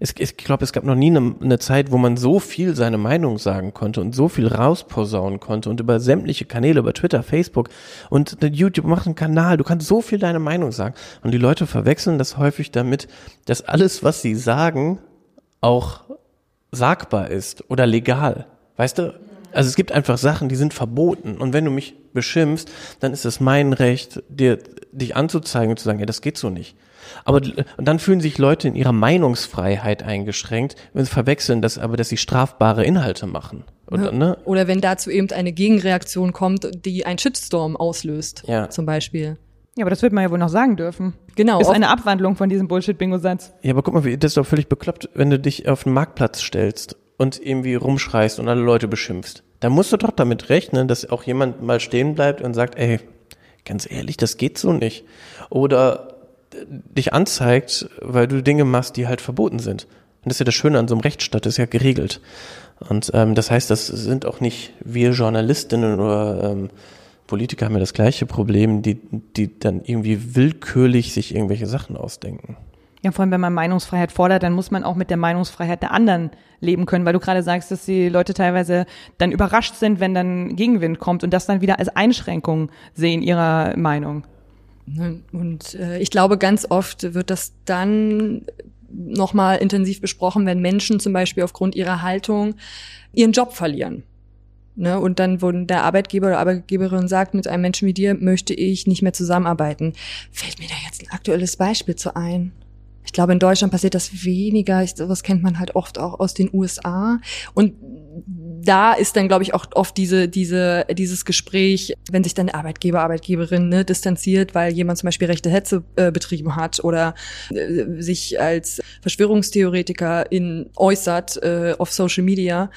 es, ich glaube, es gab noch nie eine, eine, Zeit, wo man so viel seine Meinung sagen konnte und so viel rausposaunen konnte und über sämtliche Kanäle, über Twitter, Facebook und YouTube macht einen Kanal, du kannst so viel deine Meinung sagen und die Leute verwechseln das häufig damit, dass alles, was sie sagen, auch sagbar ist oder legal. Weißt du? Also es gibt einfach Sachen, die sind verboten. Und wenn du mich beschimpfst, dann ist es mein Recht, dir, dich anzuzeigen und zu sagen, ja, das geht so nicht. Aber und dann fühlen sich Leute in ihrer Meinungsfreiheit eingeschränkt, wenn sie verwechseln das aber, dass sie strafbare Inhalte machen. Oder, ne? Oder wenn dazu eben eine Gegenreaktion kommt, die einen Shitstorm auslöst, ja. zum Beispiel. Ja, aber das wird man ja wohl noch sagen dürfen. Genau. Ist eine Abwandlung von diesem Bullshit-Bingo-Satz. Ja, aber guck mal, das ist doch völlig bekloppt, wenn du dich auf den Marktplatz stellst und irgendwie rumschreist und alle Leute beschimpfst. Da musst du doch damit rechnen, dass auch jemand mal stehen bleibt und sagt, ey, ganz ehrlich, das geht so nicht. Oder dich anzeigt, weil du Dinge machst, die halt verboten sind. Und das ist ja das Schöne an so einem Rechtsstaat, das ist ja geregelt. Und ähm, das heißt, das sind auch nicht wir Journalistinnen oder ähm, Politiker haben ja das gleiche Problem, die, die dann irgendwie willkürlich sich irgendwelche Sachen ausdenken. Ja, vor allem, wenn man Meinungsfreiheit fordert, dann muss man auch mit der Meinungsfreiheit der anderen leben können, weil du gerade sagst, dass die Leute teilweise dann überrascht sind, wenn dann Gegenwind kommt und das dann wieder als Einschränkung sehen ihrer Meinung. Ne, und äh, ich glaube, ganz oft wird das dann nochmal intensiv besprochen, wenn Menschen zum Beispiel aufgrund ihrer Haltung ihren Job verlieren. Ne, und dann, wo der Arbeitgeber oder Arbeitgeberin sagt, mit einem Menschen wie dir möchte ich nicht mehr zusammenarbeiten, fällt mir da jetzt ein aktuelles Beispiel zu ein. Ich glaube, in Deutschland passiert das weniger. Ich, das kennt man halt oft auch aus den USA. Und da ist dann, glaube ich, auch oft diese, diese, dieses Gespräch, wenn sich dann Arbeitgeber, Arbeitgeberin ne, distanziert, weil jemand zum Beispiel rechte Hetze äh, betrieben hat oder äh, sich als Verschwörungstheoretiker in äußert äh, auf Social Media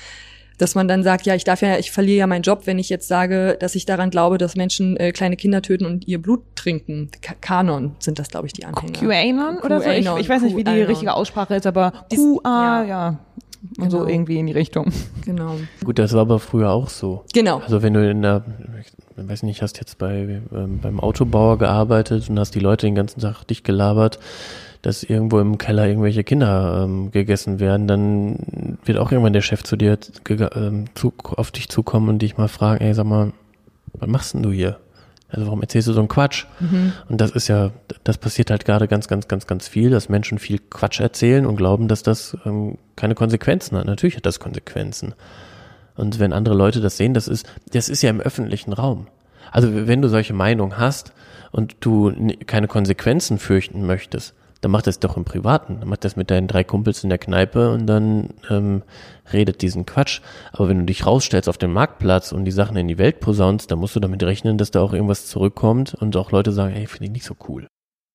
dass man dann sagt, ja, ich darf ja, ich verliere ja meinen Job, wenn ich jetzt sage, dass ich daran glaube, dass Menschen äh, kleine Kinder töten und ihr Blut trinken. K Kanon sind das, glaube ich, die Anhänger. QAnon oder so? Ich, ich weiß nicht, wie die richtige Aussprache ist, aber QA, ja. ja. Und genau. so irgendwie in die Richtung. Genau. Gut, das war aber früher auch so. Genau. Also wenn du in der, ich weiß nicht, hast jetzt bei ähm, beim Autobauer gearbeitet und hast die Leute den ganzen Tag dich gelabert, dass irgendwo im Keller irgendwelche Kinder ähm, gegessen werden, dann wird auch irgendwann der Chef zu dir ähm, zu, auf dich zukommen und dich mal fragen, ey, sag mal, was machst denn du hier? Also warum erzählst du so einen Quatsch? Mhm. Und das ist ja, das passiert halt gerade ganz, ganz, ganz, ganz viel, dass Menschen viel Quatsch erzählen und glauben, dass das ähm, keine Konsequenzen hat. Natürlich hat das Konsequenzen. Und wenn andere Leute das sehen, das ist, das ist ja im öffentlichen Raum. Also wenn du solche Meinungen hast und du keine Konsequenzen fürchten möchtest, dann mach das doch im Privaten. Dann mach das mit deinen drei Kumpels in der Kneipe und dann ähm, redet diesen Quatsch. Aber wenn du dich rausstellst auf den Marktplatz und die Sachen in die Welt posaunst, dann musst du damit rechnen, dass da auch irgendwas zurückkommt und auch Leute sagen, ey, finde ich nicht so cool.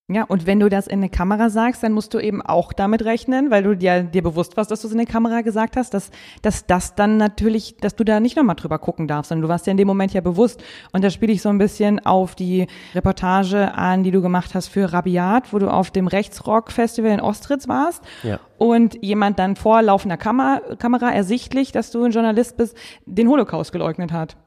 Ja, und wenn du das in eine Kamera sagst, dann musst du eben auch damit rechnen, weil du dir, dir bewusst warst, dass du es in eine Kamera gesagt hast, dass, dass das dann natürlich, dass du da nicht nochmal drüber gucken darfst, sondern du warst ja in dem Moment ja bewusst. Und da spiele ich so ein bisschen auf die Reportage an, die du gemacht hast für Rabiat, wo du auf dem Rechtsrock-Festival in Ostritz warst. Ja. Und jemand dann vor laufender Kamera, Kamera ersichtlich, dass du ein Journalist bist, den Holocaust geleugnet hat.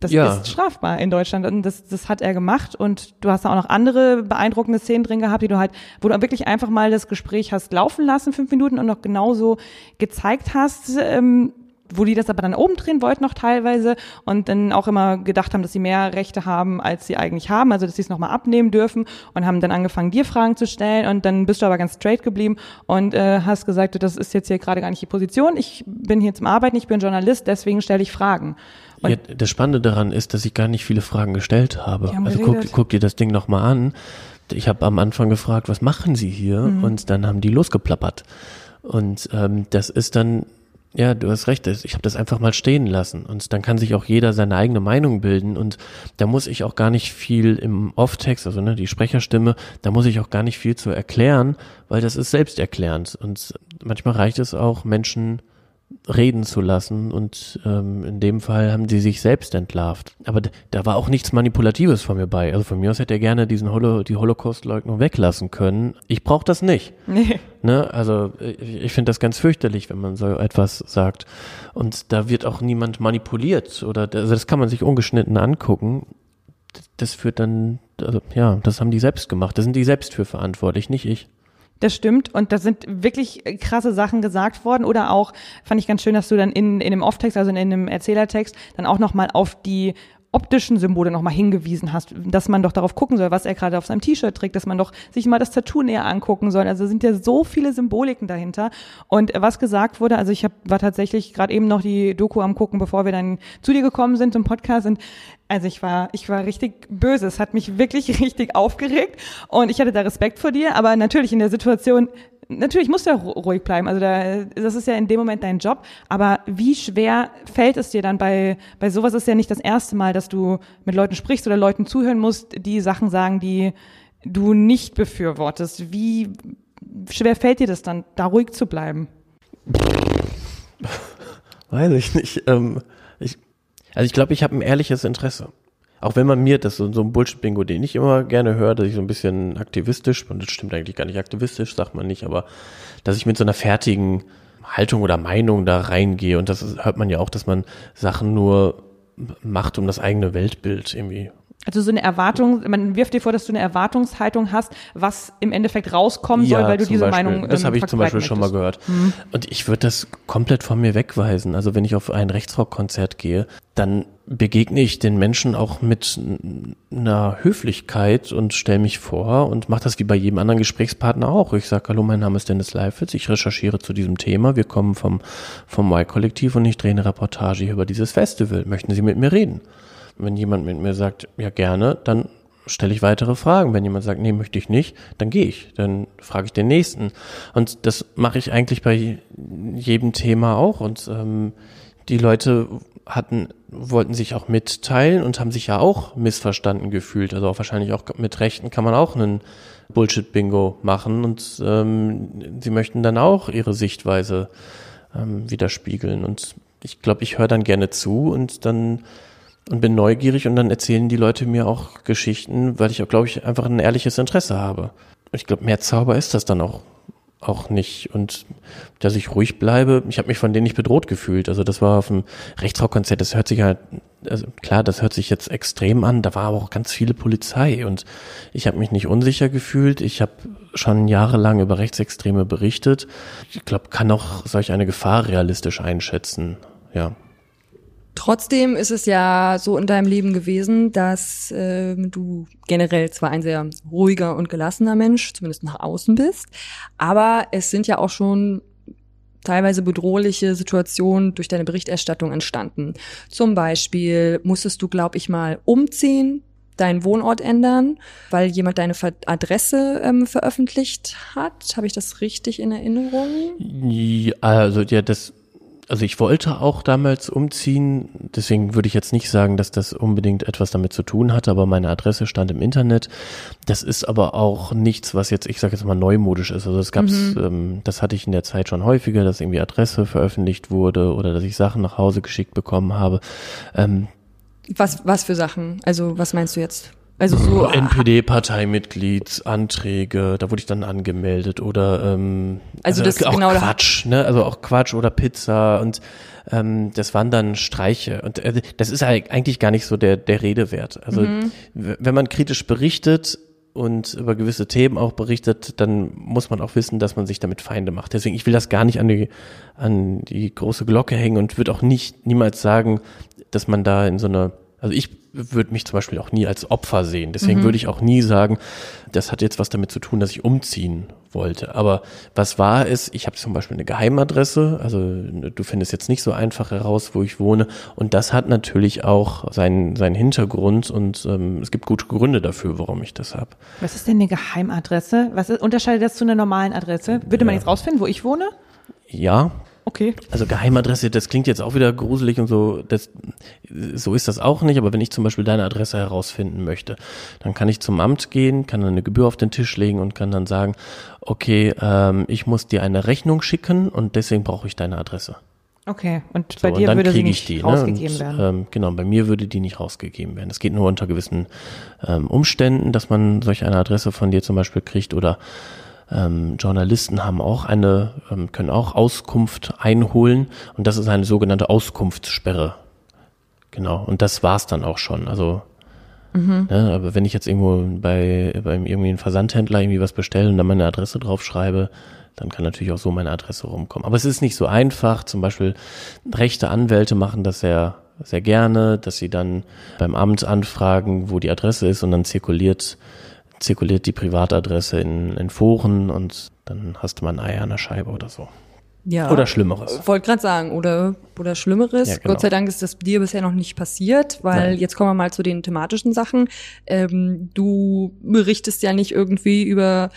Das ja. ist strafbar in Deutschland und das, das hat er gemacht und du hast da auch noch andere beeindruckende Szenen drin gehabt, die du halt, wo du wirklich einfach mal das Gespräch hast laufen lassen, fünf Minuten und noch genauso gezeigt hast, ähm, wo die das aber dann oben drehen wollten noch teilweise und dann auch immer gedacht haben, dass sie mehr Rechte haben, als sie eigentlich haben, also dass sie es nochmal abnehmen dürfen und haben dann angefangen, dir Fragen zu stellen und dann bist du aber ganz straight geblieben und äh, hast gesagt, das ist jetzt hier gerade gar nicht die Position, ich bin hier zum Arbeiten, ich bin Journalist, deswegen stelle ich Fragen. Ja, das Spannende daran ist, dass ich gar nicht viele Fragen gestellt habe. Also guck, guck dir das Ding nochmal an. Ich habe am Anfang gefragt, was machen Sie hier? Mhm. Und dann haben die losgeplappert. Und ähm, das ist dann, ja, du hast recht, ich habe das einfach mal stehen lassen. Und dann kann sich auch jeder seine eigene Meinung bilden. Und da muss ich auch gar nicht viel im Off-Text, also ne, die Sprecherstimme, da muss ich auch gar nicht viel zu erklären, weil das ist selbsterklärend. Und manchmal reicht es auch, Menschen reden zu lassen und ähm, in dem Fall haben sie sich selbst entlarvt. Aber da war auch nichts Manipulatives von mir bei. Also von mir aus hätte er gerne diesen Holo die Holocaust-Leugnung weglassen können. Ich brauche das nicht. [LAUGHS] Nee. Ne? Also ich, ich finde das ganz fürchterlich, wenn man so etwas sagt. Und da wird auch niemand manipuliert oder also das kann man sich ungeschnitten angucken. Das führt dann, also ja, das haben die selbst gemacht. Da sind die selbst für verantwortlich, nicht ich. Das stimmt und da sind wirklich krasse Sachen gesagt worden oder auch fand ich ganz schön, dass du dann in in dem Off-Text, also in einem Erzählertext, dann auch noch mal auf die optischen Symbole nochmal hingewiesen hast, dass man doch darauf gucken soll, was er gerade auf seinem T-Shirt trägt, dass man doch sich mal das Tattoo näher angucken soll. Also sind ja so viele Symboliken dahinter. Und was gesagt wurde, also ich hab, war tatsächlich gerade eben noch die Doku am gucken, bevor wir dann zu dir gekommen sind zum Podcast. Und also ich war, ich war richtig böse. Es hat mich wirklich [LAUGHS] richtig aufgeregt und ich hatte da Respekt vor dir, aber natürlich in der Situation natürlich musst du ja ruhig bleiben. Also da, das ist ja in dem Moment dein Job. Aber wie schwer fällt es dir dann bei, bei sowas ist ja nicht das erste Mal, dass du mit Leuten sprichst oder Leuten zuhören musst, die Sachen sagen, die du nicht befürwortest. Wie schwer fällt dir das dann, da ruhig zu bleiben? Weiß ich nicht. Ähm, ich, also ich glaube, ich habe ein ehrliches Interesse. Auch wenn man mir, das ist so ein Bullshit-Bingo, den ich immer gerne höre, dass ich so ein bisschen aktivistisch, und das stimmt eigentlich gar nicht aktivistisch, sagt man nicht, aber dass ich mit so einer fertigen Haltung oder Meinung da reingehe und das hört man ja auch, dass man Sachen nur macht, um das eigene Weltbild irgendwie also so eine Erwartung, man wirft dir vor, dass du eine Erwartungshaltung hast, was im Endeffekt rauskommen ja, soll, weil du diese Beispiel. Meinung Das ähm, habe ich zum Beispiel möchtest. schon mal gehört. Mhm. Und ich würde das komplett von mir wegweisen. Also wenn ich auf ein Rechtsrockkonzert gehe, dann begegne ich den Menschen auch mit einer Höflichkeit und stelle mich vor und mache das wie bei jedem anderen Gesprächspartner auch. Ich sage, hallo, mein Name ist Dennis Leifitz, ich recherchiere zu diesem Thema. Wir kommen vom, vom Y-Kollektiv und ich drehe eine Reportage hier über dieses Festival. Möchten Sie mit mir reden? Wenn jemand mit mir sagt, ja gerne, dann stelle ich weitere Fragen. Wenn jemand sagt, nee, möchte ich nicht, dann gehe ich. Dann frage ich den nächsten. Und das mache ich eigentlich bei jedem Thema auch. Und ähm, die Leute hatten, wollten sich auch mitteilen und haben sich ja auch missverstanden gefühlt. Also auch wahrscheinlich auch mit Rechten kann man auch einen Bullshit-Bingo machen und ähm, sie möchten dann auch ihre Sichtweise ähm, widerspiegeln. Und ich glaube, ich höre dann gerne zu und dann und bin neugierig und dann erzählen die Leute mir auch Geschichten, weil ich auch, glaube ich, einfach ein ehrliches Interesse habe. Ich glaube, mehr Zauber ist das dann auch auch nicht und dass ich ruhig bleibe. Ich habe mich von denen nicht bedroht gefühlt. Also das war auf dem Rechtsrockkonzert. Das hört sich halt also klar, das hört sich jetzt extrem an. Da war aber auch ganz viele Polizei und ich habe mich nicht unsicher gefühlt. Ich habe schon jahrelang über Rechtsextreme berichtet. Ich glaube, kann auch solch eine Gefahr realistisch einschätzen. Ja. Trotzdem ist es ja so in deinem Leben gewesen, dass äh, du generell zwar ein sehr ruhiger und gelassener Mensch, zumindest nach außen bist, aber es sind ja auch schon teilweise bedrohliche Situationen durch deine Berichterstattung entstanden. Zum Beispiel musstest du, glaube ich, mal umziehen, deinen Wohnort ändern, weil jemand deine Adresse ähm, veröffentlicht hat. Habe ich das richtig in Erinnerung? Ja, also ja, das also ich wollte auch damals umziehen, deswegen würde ich jetzt nicht sagen, dass das unbedingt etwas damit zu tun hatte, aber meine Adresse stand im Internet. Das ist aber auch nichts, was jetzt, ich sage jetzt mal, neumodisch ist. Also es gab's, mhm. ähm, das hatte ich in der Zeit schon häufiger, dass irgendwie Adresse veröffentlicht wurde oder dass ich Sachen nach Hause geschickt bekommen habe. Ähm, was, was für Sachen? Also was meinst du jetzt? Also so NPD-Parteimitgliedsanträge, da wurde ich dann angemeldet oder ähm, also, also das auch genau Quatsch, ne? Also auch Quatsch oder Pizza und ähm, das waren dann Streiche und äh, das ist eigentlich gar nicht so der der Rede wert. Also mhm. wenn man kritisch berichtet und über gewisse Themen auch berichtet, dann muss man auch wissen, dass man sich damit Feinde macht. Deswegen, ich will das gar nicht an die, an die große Glocke hängen und würde auch nicht niemals sagen, dass man da in so einer also ich würde mich zum Beispiel auch nie als Opfer sehen. Deswegen mhm. würde ich auch nie sagen, das hat jetzt was damit zu tun, dass ich umziehen wollte. Aber was war es? Ich habe zum Beispiel eine Geheimadresse. Also du findest jetzt nicht so einfach heraus, wo ich wohne. Und das hat natürlich auch seinen, seinen Hintergrund und ähm, es gibt gute Gründe dafür, warum ich das habe. Was ist denn eine Geheimadresse? Was ist, unterscheidet das zu einer normalen Adresse? Würde man jetzt rausfinden, wo ich wohne? Ja, Okay. Also Geheimadresse, das klingt jetzt auch wieder gruselig und so. Das, so ist das auch nicht. Aber wenn ich zum Beispiel deine Adresse herausfinden möchte, dann kann ich zum Amt gehen, kann dann eine Gebühr auf den Tisch legen und kann dann sagen, okay, ähm, ich muss dir eine Rechnung schicken und deswegen brauche ich deine Adresse. Okay, und bei so, dir und würde sie nicht die, rausgegeben ne? und, werden? Ähm, genau, bei mir würde die nicht rausgegeben werden. Es geht nur unter gewissen ähm, Umständen, dass man solch eine Adresse von dir zum Beispiel kriegt oder ähm, Journalisten haben auch eine, ähm, können auch Auskunft einholen und das ist eine sogenannte Auskunftssperre. Genau, und das war's dann auch schon. Also Mhm. Ja, aber wenn ich jetzt irgendwo bei beim irgendwie einen Versandhändler irgendwie was bestelle und dann meine Adresse draufschreibe, dann kann natürlich auch so meine Adresse rumkommen. Aber es ist nicht so einfach. Zum Beispiel rechte Anwälte machen das sehr sehr gerne, dass sie dann beim Amt anfragen, wo die Adresse ist und dann zirkuliert zirkuliert die Privatadresse in, in Foren und dann hast du mal ein Ei an der Scheibe oder so. Ja. Oder Schlimmeres. Wollte gerade sagen, oder, oder Schlimmeres. Ja, genau. Gott sei Dank ist das dir bisher noch nicht passiert, weil Nein. jetzt kommen wir mal zu den thematischen Sachen. Ähm, du berichtest ja nicht irgendwie über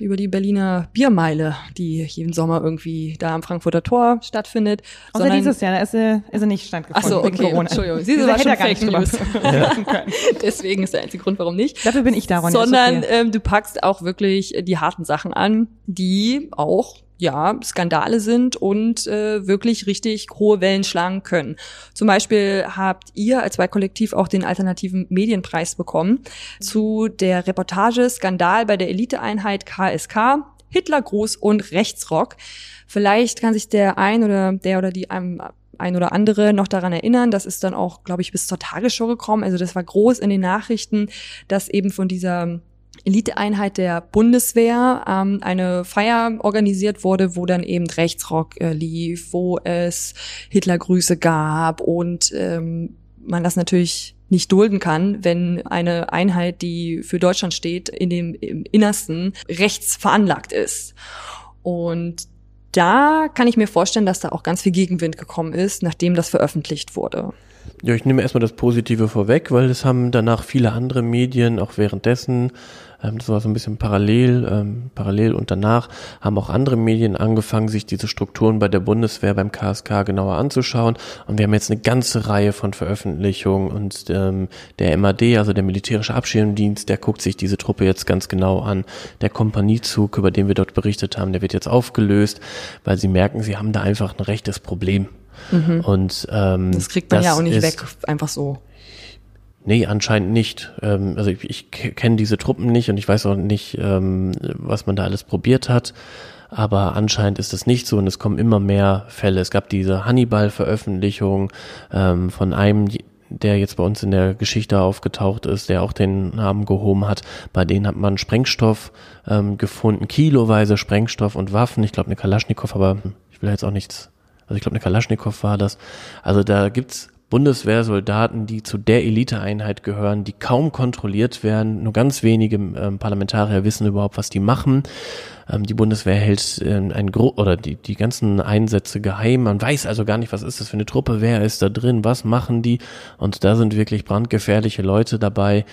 über die Berliner Biermeile, die jeden Sommer irgendwie da am Frankfurter Tor stattfindet. Außer sondern- dieses Jahr, da ist sie, ist sie nicht Ach stattgefunden. so, wegen okay, Corona. Entschuldigung. Sie war hätte schon er nicht Fake News. [LAUGHS] können. [LAUGHS] Deswegen ist der einzige Grund, warum nicht. Dafür bin ich da, ist Sondern okay. ähm, du packst auch wirklich die harten Sachen an, die auch ja Skandale sind und äh, wirklich richtig hohe Wellen schlagen können. Zum Beispiel habt ihr als Kollektiv auch den alternativen Medienpreis bekommen zu der Reportage Skandal bei der Eliteeinheit KSK. Hitler Gruß und Rechtsrock. Vielleicht kann sich der ein oder der oder die ein, ein oder andere noch daran erinnern. Das ist dann auch, glaube ich, bis zur Tagesschau gekommen. Also das war groß in den Nachrichten, dass eben von dieser Eliteeinheit der Bundeswehr ähm, eine Feier organisiert wurde, wo dann eben Rechtsrock äh, lief, wo es Hitlergrüße gab und ähm, man das natürlich nicht dulden kann, wenn eine Einheit, die für Deutschland steht, in dem im Innersten rechts veranlagt ist. Und da kann ich mir vorstellen, dass da auch ganz viel Gegenwind gekommen ist, nachdem das veröffentlicht wurde. Ja, ich nehme erstmal das Positive vorweg, weil es haben danach viele andere Medien auch währenddessen, ähm, das war so ein bisschen parallel, ähm, parallel und danach haben auch andere Medien angefangen, sich diese Strukturen bei der Bundeswehr beim KSK genauer anzuschauen. Und wir haben jetzt eine ganze Reihe von Veröffentlichungen und ähm, der MAD, also der militärische Abschirmdienst, der guckt sich diese Truppe jetzt ganz genau an. Der Kompaniezug, über den wir dort berichtet haben, der wird jetzt aufgelöst, weil sie merken, sie haben da einfach ein rechtes Problem. Und ähm, Mhm. Das kriegt man ja auch nicht weg, einfach so. Nee, anscheinend nicht. Ähm, also ich, ich kenne diese Truppen nicht und ich weiß auch nicht, ähm, was man da alles probiert hat. Aber anscheinend ist das nicht so und es kommen immer mehr Fälle. Es gab diese Hannibal-Veröffentlichung ähm, von einem, der jetzt bei uns in der Geschichte aufgetaucht ist, der auch den Namen gehoben hat. Bei denen hat man Sprengstoff ähm, gefunden, kiloweise Sprengstoff und Waffen. Ich glaube eine Kalaschnikow, aber ich will jetzt auch nichts. Also ich glaube eine Kalaschnikow war das. Also da gibt's Bundeswehrsoldaten, die zu der Eliteeinheit gehören, die kaum kontrolliert werden. Nur ganz wenige ähm, Parlamentarier wissen überhaupt, was die machen. Ähm, die Bundeswehr hält ähm, ein Gro oder die, die ganzen Einsätze geheim. Man weiß also gar nicht, was ist das für eine Truppe, wer ist da drin, was machen die. Und da sind wirklich brandgefährliche Leute dabei,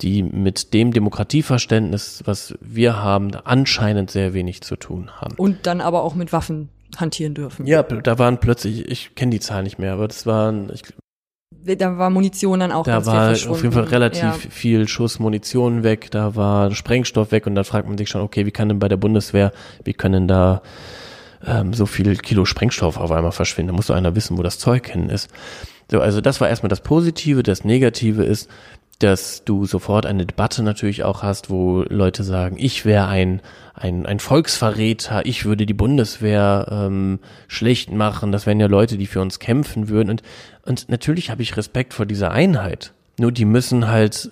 die mit dem Demokratieverständnis, was wir haben, anscheinend sehr wenig zu tun haben. Und dann aber auch mit Waffen hantieren dürfen. Ja, da waren plötzlich, ich kenne die Zahl nicht mehr, aber das waren, ich Da war Munition dann auch Da war auf jeden Fall relativ Ja. viel Schuss Munition weg, da war Sprengstoff weg und dann fragt man sich schon, okay, wie kann denn bei der Bundeswehr, wie können da ähm, so viel Kilo Sprengstoff auf einmal verschwinden? Da muss doch einer wissen, wo das Zeug hin ist. So, also das war erstmal das Positive. Das Negative ist, dass du sofort eine Debatte natürlich auch hast, wo Leute sagen, ich wäre ein, ein, ein Volksverräter, ich würde die Bundeswehr ähm, schlecht machen, das wären ja Leute, die für uns kämpfen würden. Und, und natürlich habe ich Respekt vor dieser Einheit. Nur die müssen halt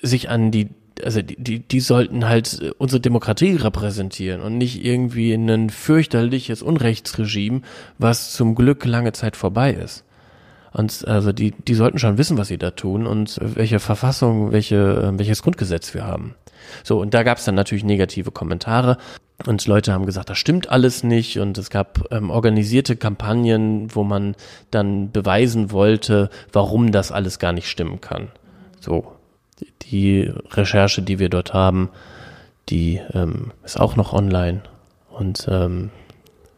sich an die, also die, die, die sollten halt unsere Demokratie repräsentieren und nicht irgendwie in ein fürchterliches Unrechtsregime, was zum Glück lange Zeit vorbei ist. Und also die, die sollten schon wissen, was sie da tun und welche Verfassung, welche, welches Grundgesetz wir haben. So, und da gab es dann natürlich negative Kommentare und Leute haben gesagt, das stimmt alles nicht und es gab ähm, organisierte Kampagnen, wo man dann beweisen wollte, warum das alles gar nicht stimmen kann. So, die Recherche, die wir dort haben, die ähm, ist auch noch online und ähm,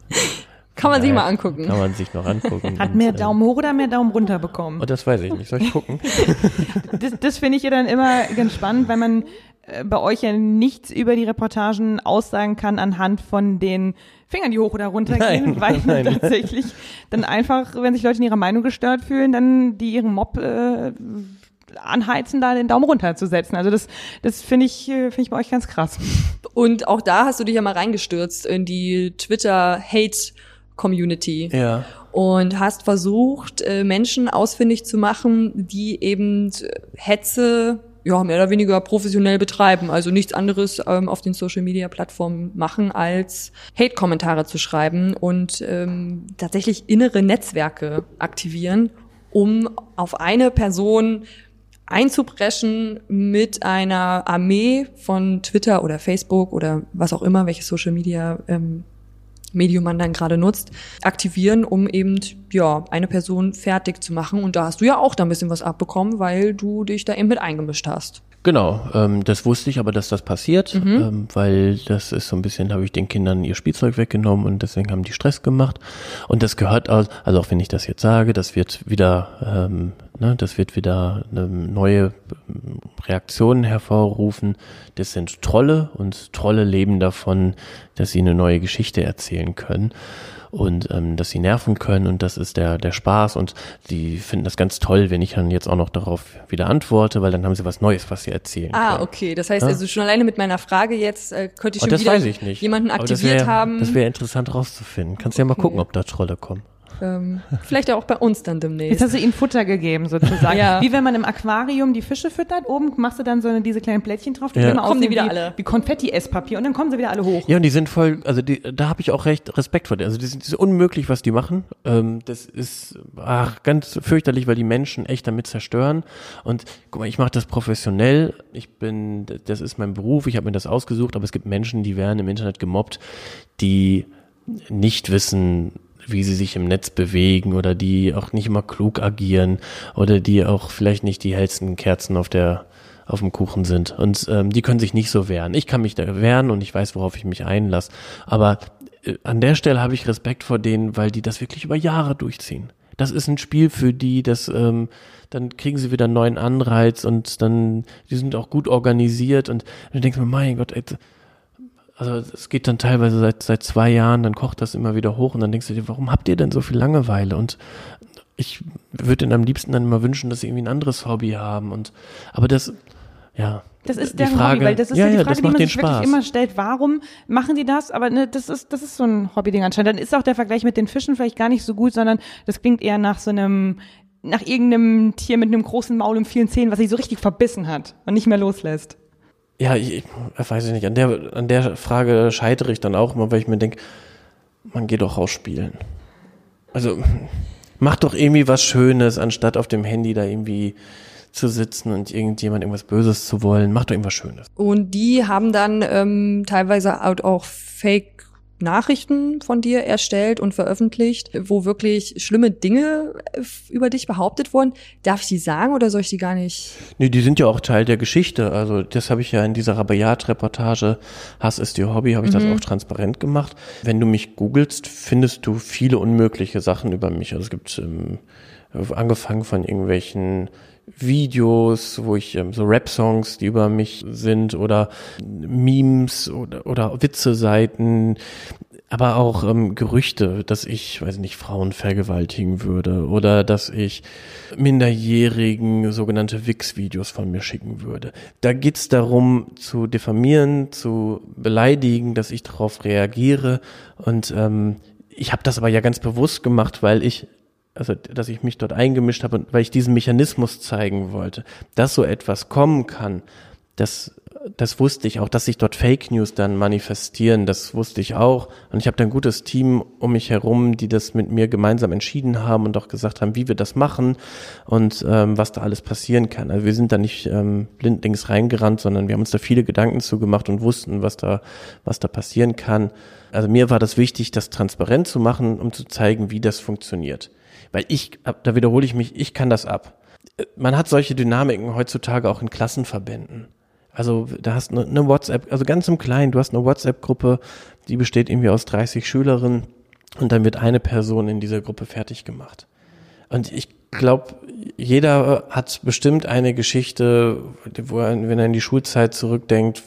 [LAUGHS] Kann man sich Ja, mal angucken. kann man sich noch angucken. Hat mehr ähm, Daumen hoch oder mehr Daumen runter bekommen? Oh, das weiß ich nicht. Soll ich gucken? [LAUGHS] Das, das finde ich ja dann immer ganz spannend, weil man äh, bei euch ja nichts über die Reportagen aussagen kann anhand von den Fingern, die hoch oder runter gehen, Nein, weil [LAUGHS] nein. tatsächlich dann einfach, wenn sich Leute in ihrer Meinung gestört fühlen, dann die ihren Mob äh, anheizen, da den Daumen runter zu setzen. Also das, das finde ich, äh, finde ich bei euch ganz krass. Und auch da hast du dich ja mal reingestürzt in die Twitter-Hate-Community. Ja. und hast versucht, äh, Menschen ausfindig zu machen, die eben Hetze ja, mehr oder weniger professionell betreiben. Also nichts anderes ähm, auf den Social-Media-Plattformen machen, als Hate-Kommentare zu schreiben und ähm, tatsächlich innere Netzwerke aktivieren, um auf eine Person einzubrechen mit einer Armee von Twitter oder Facebook oder was auch immer, welches Social Media ähm, Medium man dann gerade nutzt, aktivieren, um eben ja eine Person fertig zu machen. Und da hast du ja auch da ein bisschen was abbekommen, weil du dich da eben mit eingemischt hast. Genau, ähm, das wusste ich aber, dass das passiert, mhm. ähm, weil das ist so ein bisschen, habe ich den Kindern ihr Spielzeug weggenommen und deswegen haben die Stress gemacht. Und das gehört aus, also auch wenn ich das jetzt sage, das wird wieder, ähm, ne, das wird wieder eine neue Reaktionen hervorrufen. Das sind Trolle und Trolle leben davon, dass sie eine neue Geschichte erzählen können und ähm, dass sie nerven können und das ist der, der Spaß und die finden das ganz toll, wenn ich dann jetzt auch noch darauf wieder antworte, weil dann haben sie was Neues, was sie erzählen ah, können. okay. Das heißt ja? also schon alleine mit meiner Frage jetzt äh, könnte ich oh, schon wieder ich jemanden aktiviert das wär, haben. Das wäre interessant rauszufinden. Kannst okay. ja mal gucken, ob da Trolle kommen. Ähm, vielleicht auch bei uns dann demnächst. Jetzt hast du ihnen Futter gegeben sozusagen. [LAUGHS] ja. Wie wenn man im Aquarium die Fische füttert, oben machst du dann so eine, diese kleinen Plättchen drauf, die ja. kommen die wieder wie, alle. Wie Konfetti-Esspapier und dann kommen sie wieder alle hoch. Ja, und die sind voll, also die, da habe ich auch recht Respekt vor denen. Also die sind, die sind unmöglich, was die machen. Ähm, das ist ach, ganz fürchterlich, weil die Menschen echt damit zerstören. Und guck mal, ich mache das professionell. Ich bin, das ist mein Beruf, ich habe mir das ausgesucht, aber es gibt Menschen, die werden im Internet gemobbt, die nicht wissen, wie sie sich im Netz bewegen oder die auch nicht immer klug agieren oder die auch vielleicht nicht die hellsten Kerzen auf der auf dem Kuchen sind. Und ähm, die können sich nicht so wehren. Ich kann mich da wehren und ich weiß, worauf ich mich einlasse. Aber äh, an der Stelle habe ich Respekt vor denen, weil die das wirklich über Jahre durchziehen. Das ist ein Spiel für die, das ähm, dann kriegen sie wieder einen neuen Anreiz und dann die sind auch gut organisiert und du denkst mir, mein Gott, ey, also es geht dann teilweise seit, seit zwei Jahren, dann kocht das immer wieder hoch und dann denkst du dir, warum habt ihr denn so viel Langeweile? Und ich würde ihnen am liebsten dann immer wünschen, dass sie irgendwie ein anderes Hobby haben. Und aber das, ja. Das ist der Hobby, weil das ist ja, ja die Frage, die man sich wirklich immer stellt. Warum machen die das? Aber ne, das ist, das ist so ein Hobbyding anscheinend. Dann ist auch der Vergleich mit den Fischen vielleicht gar nicht so gut, sondern das klingt eher nach so einem, nach irgendeinem Tier mit einem großen Maul und vielen Zähnen, was sich so richtig verbissen hat und nicht mehr loslässt. Ja, ich, ich weiß ich nicht. An der, an der Frage scheitere ich dann auch immer, weil ich mir denke, man geht doch rausspielen. Also mach doch irgendwie was Schönes, anstatt auf dem Handy da irgendwie zu sitzen und irgendjemand irgendwas Böses zu wollen. Mach doch irgendwas Schönes. Und die haben dann ähm, teilweise auch Fake Nachrichten von dir erstellt und veröffentlicht, wo wirklich schlimme Dinge äh, über dich behauptet wurden. Darf ich die sagen oder soll ich die gar nicht? Nee, die sind ja auch Teil der Geschichte. Also das habe ich ja in dieser Rabayat-Reportage Hass ist ihr Hobby, habe ich mhm. das auch transparent gemacht. Wenn du mich googelst, findest du viele unmögliche Sachen über mich. Also es gibt ähm, angefangen von irgendwelchen Videos, wo ich ähm, so Rap-Songs, die über mich sind oder Memes oder, oder Witze-Seiten, aber auch ähm, Gerüchte, dass ich, weiß nicht, Frauen vergewaltigen würde oder dass ich Minderjährigen sogenannte Wix-Videos von mir schicken würde. Da geht's darum, zu diffamieren, zu beleidigen, dass ich darauf reagiere und ähm, ich habe das aber ja ganz bewusst gemacht, weil ich also dass ich mich dort eingemischt habe, weil ich diesen Mechanismus zeigen wollte, dass so etwas kommen kann, das, das wusste ich auch, dass sich dort Fake News dann manifestieren, das wusste ich auch. Und ich habe da ein gutes Team um mich herum, die das mit mir gemeinsam entschieden haben und auch gesagt haben, wie wir das machen und ähm, was da alles passieren kann. Also wir sind da nicht ähm, blindlings reingerannt, sondern wir haben uns da viele Gedanken zugemacht und wussten, was da, was da passieren kann. Also mir war das wichtig, das transparent zu machen, um zu zeigen, wie das funktioniert. Weil ich, da wiederhole ich mich, ich kann das ab. Man hat solche Dynamiken heutzutage auch in Klassenverbänden. Also da hast du eine WhatsApp, also ganz im Kleinen, du hast eine WhatsApp-Gruppe, die besteht irgendwie aus 30 Schülerinnen und dann wird eine Person in dieser Gruppe fertig gemacht. Und ich glaube, jeder hat bestimmt eine Geschichte, wo er, wenn er in die Schulzeit zurückdenkt,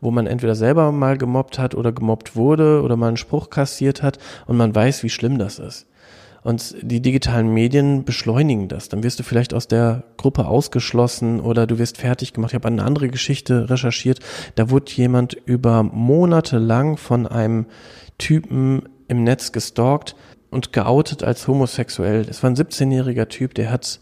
wo man entweder selber mal gemobbt hat oder gemobbt wurde oder mal einen Spruch kassiert hat und man weiß, wie schlimm das ist. Und die digitalen Medien beschleunigen das. Dann wirst du vielleicht aus der Gruppe ausgeschlossen oder du wirst fertig gemacht. Ich habe eine andere Geschichte recherchiert. Da wurde jemand über Monate lang von einem Typen im Netz gestalkt. und geoutet als homosexuell. Das war ein 17-jähriger Typ, der hat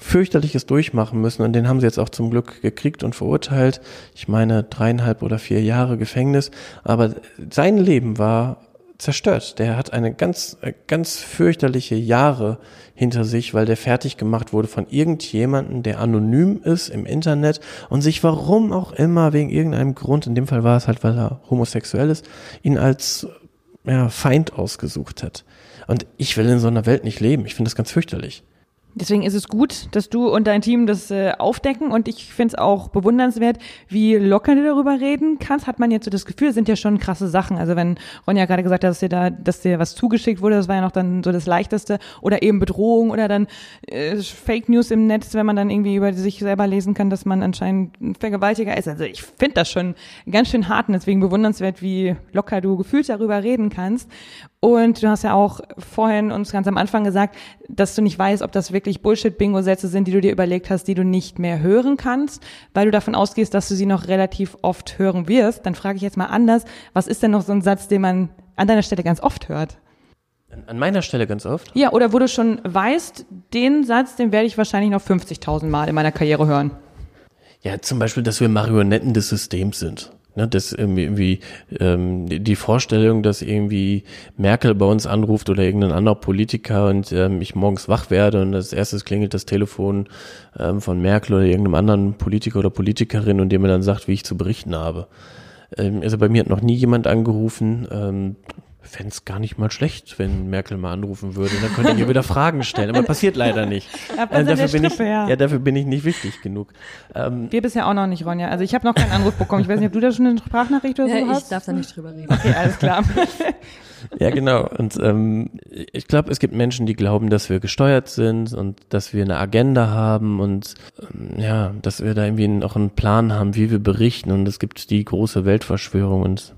fürchterliches durchmachen müssen und den haben sie jetzt auch zum Glück gekriegt und verurteilt. Ich meine dreieinhalb oder vier Jahre Gefängnis, aber sein Leben war zerstört. Der hat eine ganz, ganz fürchterliche Jahre hinter sich, weil der fertig gemacht wurde von irgendjemanden, der anonym ist im Internet und sich warum auch immer wegen irgendeinem Grund, in dem Fall war es halt, weil er homosexuell ist, ihn als ja, Feind ausgesucht hat. Und ich will in so einer Welt nicht leben. Ich finde das ganz fürchterlich. Deswegen ist es gut, dass du und dein Team das äh, aufdecken und ich finde es auch bewundernswert, wie locker du darüber reden kannst. Hat man jetzt so das Gefühl, sind ja schon krasse Sachen. Also wenn Ronja gerade gesagt hat, dass dir da, dass dir was zugeschickt wurde, das war ja noch dann so das Leichteste. Oder eben Bedrohung oder dann äh, Fake News im Netz, wenn man dann irgendwie über sich selber lesen kann, dass man anscheinend ein Vergewaltiger ist. Also ich finde das schon ganz schön hart und deswegen bewundernswert, wie locker du gefühlt darüber reden kannst. Und du hast ja auch vorhin uns ganz am Anfang gesagt, dass du nicht weißt, ob das wirklich Bullshit-Bingo-Sätze sind, die du dir überlegt hast, die du nicht mehr hören kannst, weil du davon ausgehst, dass du sie noch relativ oft hören wirst. Dann frage ich jetzt mal anders, was ist denn noch so ein Satz, den man an deiner Stelle ganz oft hört? An meiner Stelle ganz oft? Ja, oder wo du schon weißt, den Satz, den werde ich wahrscheinlich noch 50.000 Mal in meiner Karriere hören. Ja, zum Beispiel, dass wir Marionetten des Systems sind. Ne, das irgendwie ähm, die Vorstellung, dass irgendwie Merkel bei uns anruft oder irgendein anderer Politiker und ähm, ich morgens wach werde und als erstes klingelt das Telefon ähm, von Merkel oder irgendeinem anderen Politiker oder Politikerin und der mir dann sagt, wie ich zu berichten habe. Ähm, also bei mir hat noch nie jemand angerufen. Ähm, fände es gar nicht mal schlecht, wenn Merkel mal anrufen würde. Dann könnte ich ihr wieder Fragen stellen. Aber passiert leider nicht. Ja, äh, dafür, bin ich, ja. ja. dafür bin ich nicht wichtig genug. Ähm, Wir bisher auch noch nicht, Ronja. Also ich habe noch keinen Anruf bekommen. Ich weiß nicht, ob du da schon eine Sprachnachricht oder so ja, hast? Ich darf da nicht drüber reden. Okay, alles klar. [LAUGHS] ja, genau. Und ähm, ich glaube, es gibt Menschen, die glauben, dass wir gesteuert sind und dass wir eine Agenda haben und ähm, ja, dass wir da irgendwie auch einen Plan haben, wie wir berichten. Und es gibt die große Weltverschwörung und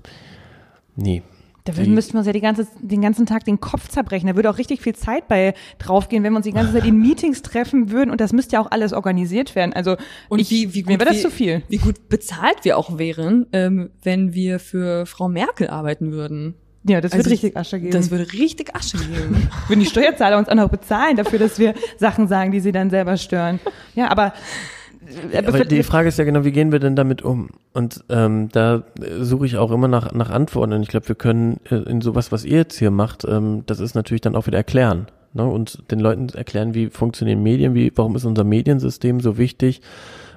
nee, da würden, müssten wir uns ja die ganze, den ganzen Tag den Kopf zerbrechen. Da würde auch richtig viel Zeit bei draufgehen, wenn wir uns die ganze Zeit in Meetings treffen würden. Und das müsste ja auch alles organisiert werden. Also und ich, wie, wie gut, mir wäre das zu viel. Wie gut bezahlt wir auch wären, ähm, wenn wir für Frau Merkel arbeiten würden. Ja, das also, wird richtig Asche geben. Das würde richtig Asche geben. [LAUGHS] Würden die Steuerzahler uns auch noch bezahlen dafür, dass wir Sachen sagen, die sie dann selber stören. Ja, aber aber die Frage ist ja genau, wie gehen wir denn damit um? Und ähm, da suche ich auch immer nach, nach Antworten. Und ich glaube, wir können äh, in sowas, was ihr jetzt hier macht, ähm, das ist natürlich dann auch wieder erklären. Ne? Und den Leuten erklären, wie funktionieren Medien, wie, warum ist unser Mediensystem so wichtig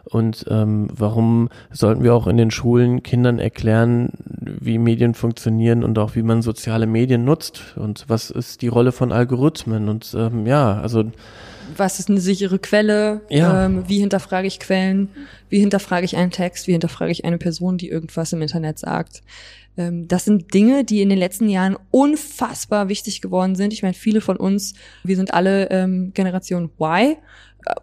und ähm, warum sollten wir auch in den Schulen Kindern erklären, wie Medien funktionieren und auch wie man soziale Medien nutzt und was ist die Rolle von Algorithmen und ähm, ja, also was ist eine sichere Quelle, ja. ähm, wie hinterfrage ich Quellen, wie hinterfrage ich einen Text, wie hinterfrage ich eine Person, die irgendwas im Internet sagt. Ähm, das sind Dinge, die in den letzten Jahren unfassbar wichtig geworden sind. Ich meine, viele von uns, wir sind alle ähm, Generation Y,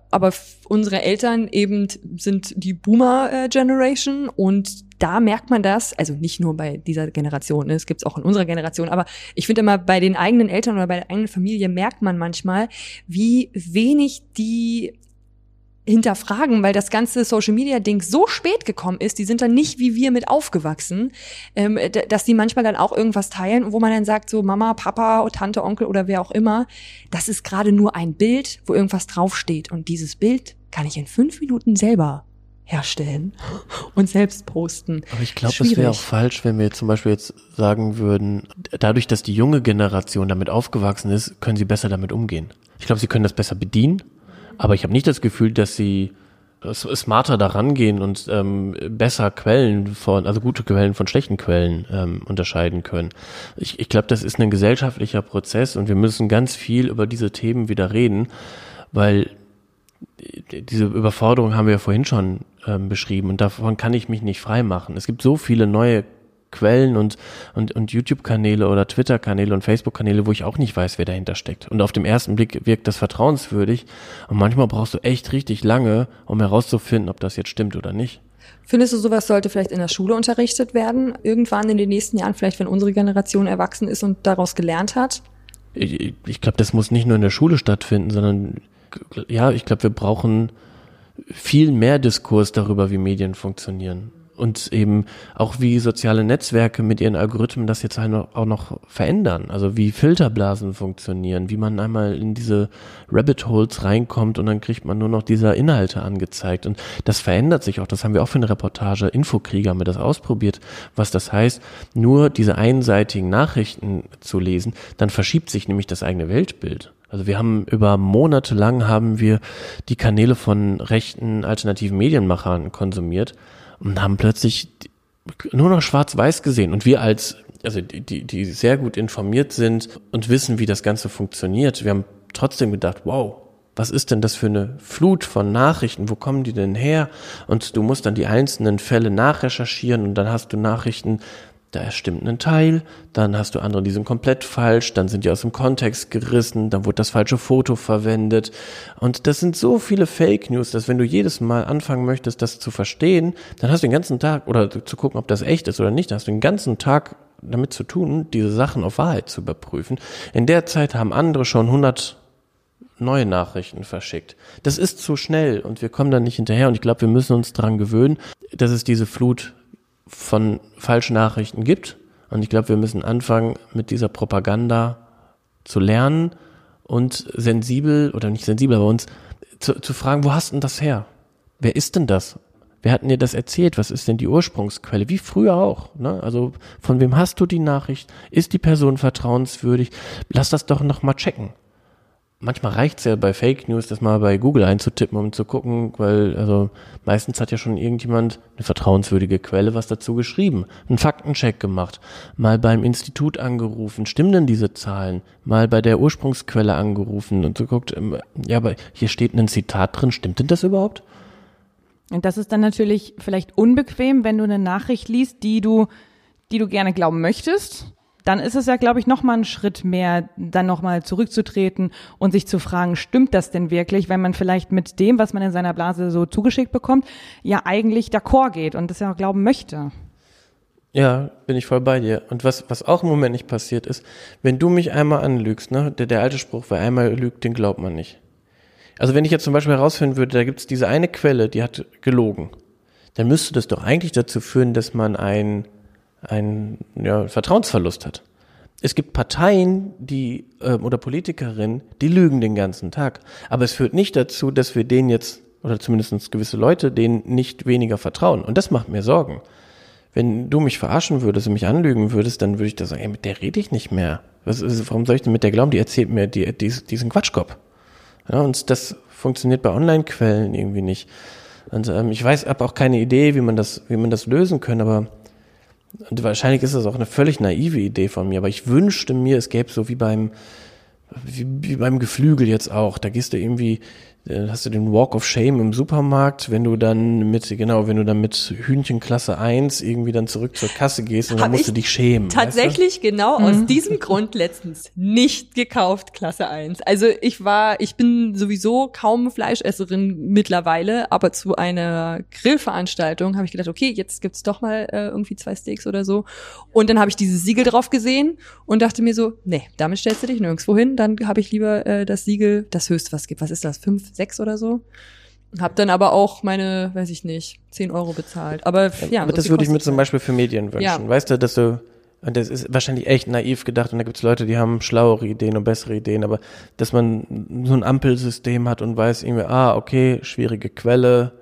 aber unsere Eltern eben sind die Boomer-Generation und da merkt man das, also nicht nur bei dieser Generation, ne, es gibt's auch in unserer Generation, aber ich finde immer bei den eigenen Eltern oder bei der eigenen Familie merkt man manchmal, wie wenig die hinterfragen, weil das ganze Social Media Ding so spät gekommen ist, die sind dann nicht wie wir mit aufgewachsen, ähm, dass die manchmal dann auch irgendwas teilen, wo man dann sagt so Mama, Papa, Tante, Onkel oder wer auch immer, das ist gerade nur ein Bild, wo irgendwas draufsteht und dieses Bild kann ich in fünf Minuten selber herstellen [LAUGHS] und selbst posten. Aber ich glaube, es wäre auch falsch, wenn wir zum Beispiel jetzt sagen würden, dadurch, dass die junge Generation damit aufgewachsen ist, können sie besser damit umgehen. Ich glaube, sie können das besser bedienen aber ich habe nicht das Gefühl, dass sie smarter daran gehen und ähm, besser Quellen von, also gute Quellen von schlechten Quellen ähm, unterscheiden können. Ich, ich glaube, das ist ein gesellschaftlicher Prozess und wir müssen ganz viel über diese Themen wieder reden, weil diese Überforderung haben wir ja vorhin schon ähm, beschrieben und davon kann ich mich nicht frei machen. Es gibt so viele neue Quellen und, und, und YouTube-Kanäle oder Twitter-Kanäle und Facebook-Kanäle, wo ich auch nicht weiß, wer dahinter steckt. Und auf dem ersten Blick wirkt das vertrauenswürdig. Und manchmal brauchst du echt richtig lange, um herauszufinden, ob das jetzt stimmt oder nicht. Findest du, sowas sollte vielleicht in der Schule unterrichtet werden? Irgendwann in den nächsten Jahren, vielleicht wenn unsere Generation erwachsen ist und daraus gelernt hat? Ich, ich glaube, das muss nicht nur in der Schule stattfinden, sondern ja, ich glaube, wir brauchen viel mehr Diskurs darüber, wie Medien funktionieren. Und eben auch wie soziale Netzwerke mit ihren Algorithmen das jetzt halt auch noch verändern. Also wie Filterblasen funktionieren, wie man einmal in diese Rabbit Holes reinkommt und dann kriegt man nur noch diese Inhalte angezeigt. Und das verändert sich auch. Das haben wir auch für eine Reportage Infokrieger haben wir das ausprobiert, was das heißt, nur diese einseitigen Nachrichten zu lesen, dann verschiebt sich nämlich das eigene Weltbild. Also wir haben über Monate lang haben wir die Kanäle von rechten alternativen Medienmachern konsumiert und haben plötzlich nur noch schwarz-weiß gesehen. Und wir als, also die, die sehr gut informiert sind und wissen, wie das Ganze funktioniert, wir haben trotzdem gedacht, wow, was ist denn das für eine Flut von Nachrichten? Wo kommen die denn her? Und du musst dann die einzelnen Fälle nachrecherchieren und dann hast du Nachrichten da stimmt ein Teil, dann hast du andere, die sind komplett falsch, dann sind die aus dem Kontext gerissen, dann wurde das falsche Foto verwendet. Und das sind so viele Fake News, dass wenn du jedes Mal anfangen möchtest, das zu verstehen, dann hast du den ganzen Tag, oder zu gucken, ob das echt ist oder nicht, dann hast du den ganzen Tag damit zu tun, diese Sachen auf Wahrheit zu überprüfen. In der Zeit haben andere schon 100 neue Nachrichten verschickt. Das ist zu schnell und wir kommen da nicht hinterher und ich glaube, wir müssen uns dran gewöhnen, dass es diese Flut von falschen Nachrichten gibt. Und ich glaube, wir müssen anfangen, mit dieser Propaganda zu lernen und sensibel oder nicht sensibel, aber uns zu, zu fragen, wo hast denn das her? Wer ist denn das? Wer hat denn dir das erzählt? Was ist denn die Ursprungsquelle? Wie früher auch. Ne? Also von wem hast du die Nachricht? Ist die Person vertrauenswürdig? Lass das doch noch mal checken manchmal reicht's ja bei Fake News, das mal bei Google einzutippen, um zu gucken, weil also meistens hat ja schon irgendjemand eine vertrauenswürdige Quelle was dazu geschrieben, einen Faktencheck gemacht, mal beim Institut angerufen, stimmen denn diese Zahlen, mal bei der Ursprungsquelle angerufen und so guckt, ähm, ja, aber hier steht ein Zitat drin, stimmt denn das überhaupt? Und das ist dann natürlich vielleicht unbequem, wenn du eine Nachricht liest, die du, die du gerne glauben möchtest dann ist es ja, glaube ich, noch mal ein Schritt mehr, dann noch mal zurückzutreten und sich zu fragen, stimmt das denn wirklich, wenn man vielleicht mit dem, was man in seiner Blase so zugeschickt bekommt, ja eigentlich d'accord geht und das ja glauben möchte. Ja, bin ich voll bei dir. Und was, was auch im Moment nicht passiert ist, wenn du mich einmal anlügst, ne, der, der alte Spruch, wer einmal lügt, den glaubt man nicht. Also wenn ich jetzt zum Beispiel herausfinden würde, da gibt es diese eine Quelle, die hat gelogen, dann müsste das doch eigentlich dazu führen, dass man ein ein ja, Vertrauensverlust hat. Es gibt Parteien, die äh, oder Politikerinnen, die lügen den ganzen Tag. Aber es führt nicht dazu, dass wir denen jetzt, oder zumindest gewisse Leute, denen nicht weniger vertrauen. Und das macht mir Sorgen. Wenn du mich verarschen würdest und mich anlügen würdest, dann würde ich da sagen, ey, mit der rede ich nicht mehr. Was, warum soll ich denn mit der glauben? Die erzählt mir die, die, diesen Quatschkopf. Ja, und das funktioniert bei Online-Quellen irgendwie nicht. Und ähm, ich weiß, habe auch keine Idee, wie man das, wie man das lösen können, aber und wahrscheinlich ist das auch eine völlig naive Idee von mir, aber ich wünschte mir, es gäbe so wie beim, wie, wie beim Geflügel jetzt auch. Da gehst du irgendwie hast du den Walk of Shame im Supermarkt, wenn du dann mit, genau, wenn du dann mit Hühnchenklasse 1 irgendwie dann zurück zur Kasse gehst und Hab dann musst du dich schämen. Tatsächlich weißt du? genau mhm. aus diesem Grund letztens nicht gekauft, Klasse 1. Also ich war, ich bin sowieso kaum Fleischesserin mittlerweile, aber zu einer Grillveranstaltung habe ich gedacht, okay, jetzt gibt's doch mal äh, irgendwie zwei Steaks oder so. Und dann habe ich dieses Siegel drauf gesehen und dachte mir so, nee, damit stellst du dich nirgendwo hin, dann habe ich lieber äh, das Siegel, das höchste was gibt. Was ist das? Fünf sechs oder so. Hab dann aber auch meine, weiß ich nicht, zehn Euro bezahlt. Aber ja. Aber das würde ich mir zum Beispiel für Medien wünschen. Ja. Weißt du, dass du, und das ist wahrscheinlich echt naiv gedacht und da gibt es Leute, die haben schlauere Ideen und bessere Ideen, aber dass man so ein Ampelsystem hat und weiß irgendwie, ah, okay, schwierige Quelle,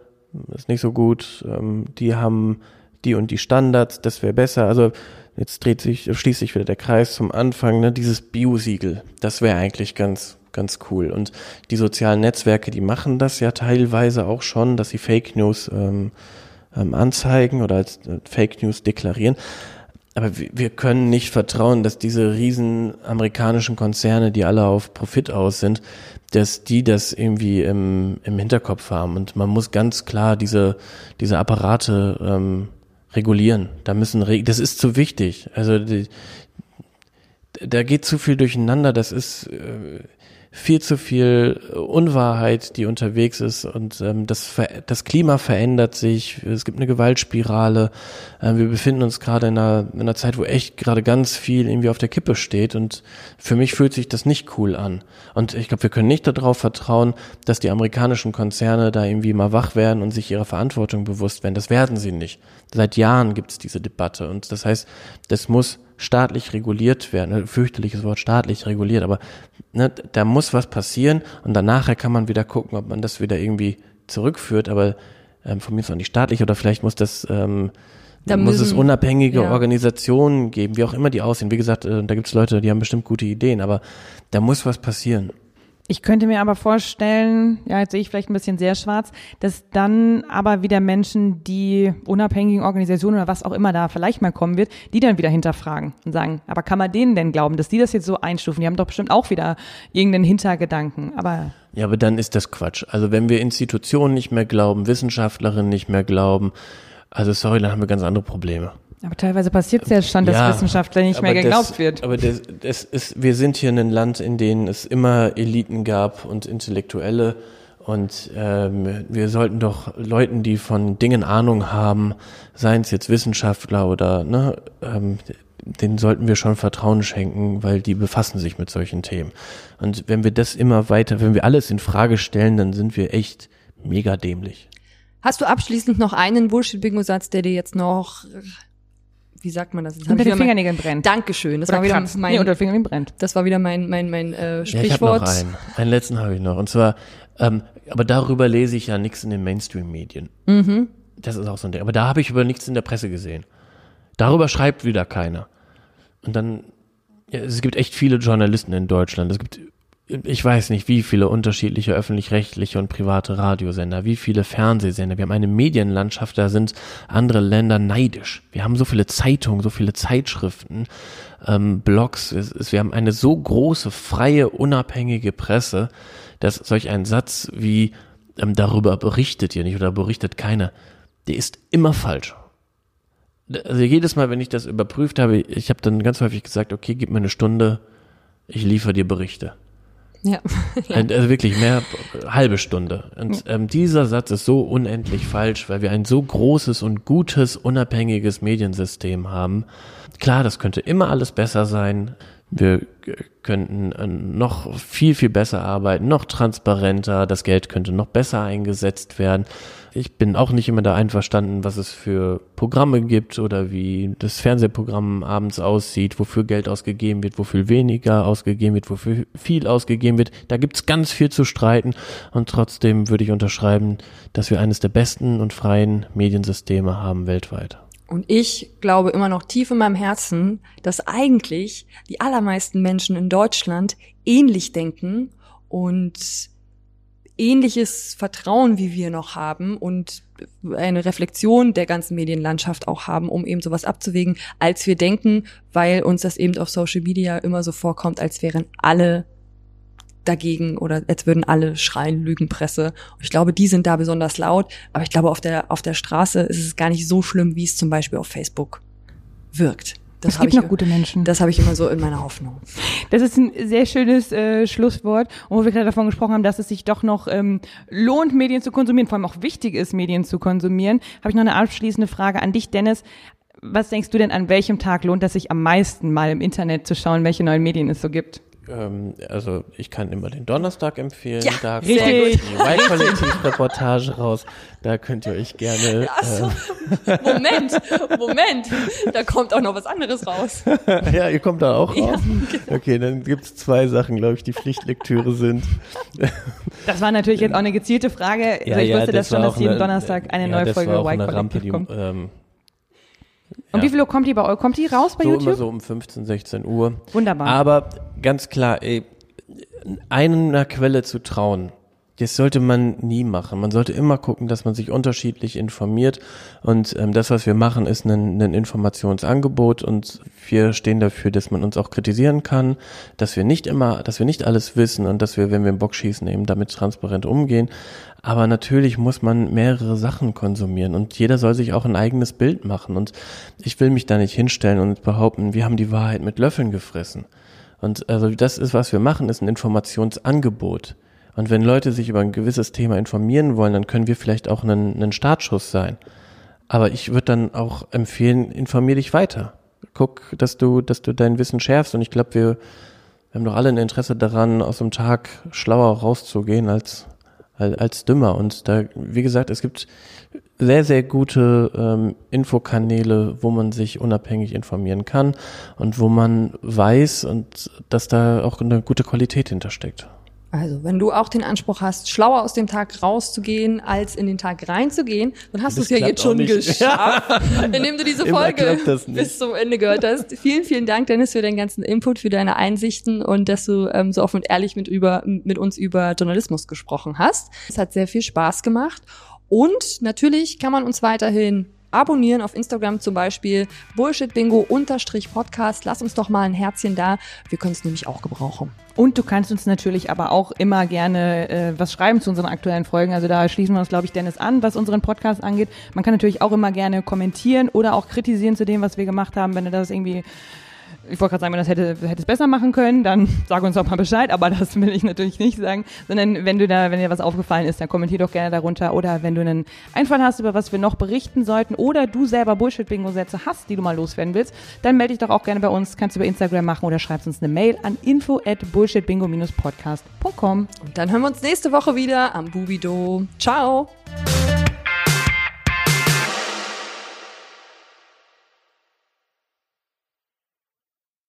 ist nicht so gut, ähm, die haben die und die Standards, das wäre besser. Also jetzt dreht sich, schließt sich wieder der Kreis zum Anfang, ne, dieses Bio-Siegel, das wäre eigentlich ganz ganz cool. Und die sozialen Netzwerke, die machen das ja teilweise auch schon, dass sie Fake News ähm, ähm, anzeigen oder als äh, Fake News deklarieren. Aber wir können nicht vertrauen, dass diese riesen amerikanischen Konzerne, die alle auf Profit aus sind, dass die das irgendwie im, im Hinterkopf haben. Und man muss ganz klar diese, diese Apparate ähm, regulieren. Da müssen, das ist zu wichtig. Also die, da geht zu viel durcheinander. Das ist, äh, viel zu viel Unwahrheit, die unterwegs ist und ähm, das, das Klima verändert sich, es gibt eine Gewaltspirale, äh, wir befinden uns gerade in einer, in einer Zeit, wo echt gerade ganz viel irgendwie auf der Kippe steht und für mich fühlt sich das nicht cool an. Und ich glaube, wir können nicht darauf vertrauen, dass die amerikanischen Konzerne da irgendwie mal wach werden und sich ihrer Verantwortung bewusst werden. Das werden sie nicht. Seit Jahren gibt es diese Debatte und das heißt, das muss staatlich reguliert werden. Fürchterliches Wort, staatlich reguliert, aber ne, da muss was passieren und danach kann man wieder gucken, ob man das wieder irgendwie zurückführt, aber ähm, von mir ist auch nicht staatlich oder vielleicht muss das ähm, da muss müssen, es unabhängige ja. Organisationen geben, wie auch immer die aussehen. Wie gesagt, äh, da gibt es Leute, die haben bestimmt gute Ideen, aber da muss was passieren. Ich könnte mir aber vorstellen, ja, jetzt sehe ich vielleicht ein bisschen sehr schwarz, dass dann aber wieder Menschen, die unabhängigen Organisationen oder was auch immer da vielleicht mal kommen wird, die dann wieder hinterfragen und sagen, aber kann man denen denn glauben, dass die das jetzt so einstufen? Die haben doch bestimmt auch wieder irgendeinen Hintergedanken, aber. Ja, aber dann ist das Quatsch. Also wenn wir Institutionen nicht mehr glauben, Wissenschaftlerinnen nicht mehr glauben, also sorry, dann haben wir ganz andere Probleme. Aber teilweise passiert es ja schon, dass ja, Wissenschaftler nicht mehr geglaubt das, wird. Aber das, das ist, wir sind hier in einem Land, in dem es immer Eliten gab und Intellektuelle. Und ähm, wir sollten doch Leuten, die von Dingen Ahnung haben, seien es jetzt Wissenschaftler oder, ne, ähm, denen sollten wir schon Vertrauen schenken, weil die befassen sich mit solchen Themen. Und wenn wir das immer weiter, wenn wir alles in Frage stellen, dann sind wir echt mega dämlich. Hast du abschließend noch einen Bullshit-Bingo-Satz, der dir jetzt noch wie sagt man das? Jetzt unter den Fingernägeln brennt. Dankeschön. Das Oder war wieder mein, nee, unter den Fingernägeln brennt. Das war wieder mein mein mein äh, Sprichwort. Ja, ich habe noch einen. Einen letzten habe ich noch. Und zwar, ähm, aber darüber lese ich ja nichts in den Mainstream-Medien. Mhm. Das ist auch so ein Ding. Aber da habe ich über nichts in der Presse gesehen. Darüber schreibt wieder keiner. Und dann, ja, es gibt echt viele Journalisten in Deutschland. Es gibt ich weiß nicht, wie viele unterschiedliche öffentlich-rechtliche und private Radiosender, wie viele Fernsehsender. Wir haben eine Medienlandschaft, da sind andere Länder neidisch. Wir haben so viele Zeitungen, so viele Zeitschriften, ähm, Blogs. Es, wir haben eine so große, freie, unabhängige Presse, dass solch ein Satz wie ähm, darüber berichtet ihr nicht oder berichtet keiner, der ist immer falsch. Also jedes Mal, wenn ich das überprüft habe, ich habe dann ganz häufig gesagt, okay, gib mir eine Stunde, ich liefere dir Berichte. [LAUGHS] Ja. Also wirklich mehr halbe Stunde. Und ähm, dieser Satz ist so unendlich falsch, weil wir ein so großes und gutes, unabhängiges Mediensystem haben. Klar, das könnte immer alles besser sein. Wir könnten äh, noch viel, viel besser arbeiten, noch transparenter, das Geld könnte noch besser eingesetzt werden. Ich bin auch nicht immer da einverstanden, was es für Programme gibt oder wie das Fernsehprogramm abends aussieht, wofür Geld ausgegeben wird, wofür weniger ausgegeben wird, wofür viel ausgegeben wird. Da gibt's ganz viel zu streiten und trotzdem würde ich unterschreiben, dass wir eines der besten und freien Mediensysteme haben weltweit. Und ich glaube immer noch tief in meinem Herzen, dass eigentlich die allermeisten Menschen in Deutschland ähnlich denken und ähnliches Vertrauen wie wir noch haben und eine Reflexion der ganzen Medienlandschaft auch haben, um eben sowas abzuwägen, als wir denken, weil uns das eben auf Social Media immer so vorkommt, als wären alle dagegen oder als würden alle schreien Lügenpresse. Und ich glaube, die sind da besonders laut, aber ich glaube, auf der, auf der Straße ist es gar nicht so schlimm, wie es zum Beispiel auf Facebook wirkt. Das es gibt noch gute Menschen. Das habe ich immer so in meiner Hoffnung. Das ist ein sehr schönes äh, Schlusswort, wo wir gerade davon gesprochen haben, dass es sich doch noch ähm, lohnt, Medien zu konsumieren, vor allem auch wichtig ist, Medien zu konsumieren. Habe ich noch eine abschließende Frage an dich, Dennis. Was denkst du denn, an welchem Tag lohnt es sich am meisten, mal im Internet zu schauen, welche neuen Medien es so gibt? Ähm, also ich kann immer den Donnerstag empfehlen. Ja, da kommt die [LAUGHS] Y-Kollektiv-Reportage raus. Da könnt ihr euch gerne. Ja, so. äh, Moment, Moment. Da kommt auch noch was anderes raus. [LAUGHS] ja, ihr kommt da auch raus. Ja, genau. Okay, dann gibt's zwei Sachen, glaube ich, die Pflichtlektüre sind. Das war natürlich jetzt auch eine gezielte Frage. Ja, also ich ja, wusste das, das schon, dass jeden Donnerstag eine ja, neue Folge Y-Kollektiv kommt. Ähm, und ja. wie viel Uhr kommt die bei euch? Kommt die raus bei so YouTube? Immer so um 15, 16 Uhr. Wunderbar. Aber ganz klar, ey, einer Quelle zu trauen, das sollte man nie machen. Man sollte immer gucken, dass man sich unterschiedlich informiert. Und ähm, das, was wir machen, ist ein, ein Informationsangebot. Und wir stehen dafür, dass man uns auch kritisieren kann, dass wir nicht immer, dass wir nicht alles wissen und dass wir, wenn wir einen Bock schießen, eben damit transparent umgehen. Aber natürlich muss man mehrere Sachen konsumieren und jeder soll sich auch ein eigenes Bild machen. Und ich will mich da nicht hinstellen und behaupten, wir haben die Wahrheit mit Löffeln gefressen. Und also das ist, was wir machen, ist ein Informationsangebot. Und wenn Leute sich über ein gewisses Thema informieren wollen, dann können wir vielleicht auch ein, ein Startschuss sein. Aber ich würde dann auch empfehlen, informier dich weiter. Guck, dass du, dass du dein Wissen schärfst. Und ich glaube, wir, wir haben doch alle ein Interesse daran, aus dem Tag schlauer rauszugehen als, als, dümmer. Und da, wie gesagt, es gibt sehr, sehr gute ähm, Infokanäle, wo man sich unabhängig informieren kann und wo man weiß und dass da auch eine gute Qualität hintersteckt. Also, wenn du auch den Anspruch hast, schlauer aus dem Tag rauszugehen, als in den Tag reinzugehen, dann hast du es ja jetzt schon geschafft, [LAUGHS] indem du diese Folge bis zum Ende gehört hast. Vielen, vielen Dank, Dennis, für deinen ganzen Input, für deine Einsichten und dass du ähm, so offen und ehrlich mit, über, mit uns über Journalismus gesprochen hast. Es hat sehr viel Spaß gemacht. Und natürlich kann man uns weiterhin abonnieren auf Instagram zum Beispiel Bullshit Bingo unterstrich Podcast. Lass uns doch mal ein Herzchen da. Wir können es nämlich auch gebrauchen. Und du kannst uns natürlich aber auch immer gerne äh, was schreiben zu unseren aktuellen Folgen. Also da schließen wir uns, glaube ich, Dennis an, was unseren Podcast angeht. Man kann natürlich auch immer gerne kommentieren oder auch kritisieren zu dem, was wir gemacht haben, wenn du das irgendwie ich wollte gerade sagen, wenn das hätte, hätte es besser machen können, dann [LAUGHS] sag uns doch mal Bescheid, aber das will ich natürlich nicht sagen, sondern wenn du da, wenn dir was aufgefallen ist, dann kommentier doch gerne darunter oder wenn du einen Einfall hast, über was wir noch berichten sollten oder du selber Bullshit-Bingo-Sätze hast, die du mal loswerden willst, dann melde dich doch auch gerne bei uns, kannst du über Instagram machen oder schreibst uns eine Mail an info at bullshitbingo-podcast.com. Und dann hören wir uns nächste Woche wieder am Bubido. Ciao!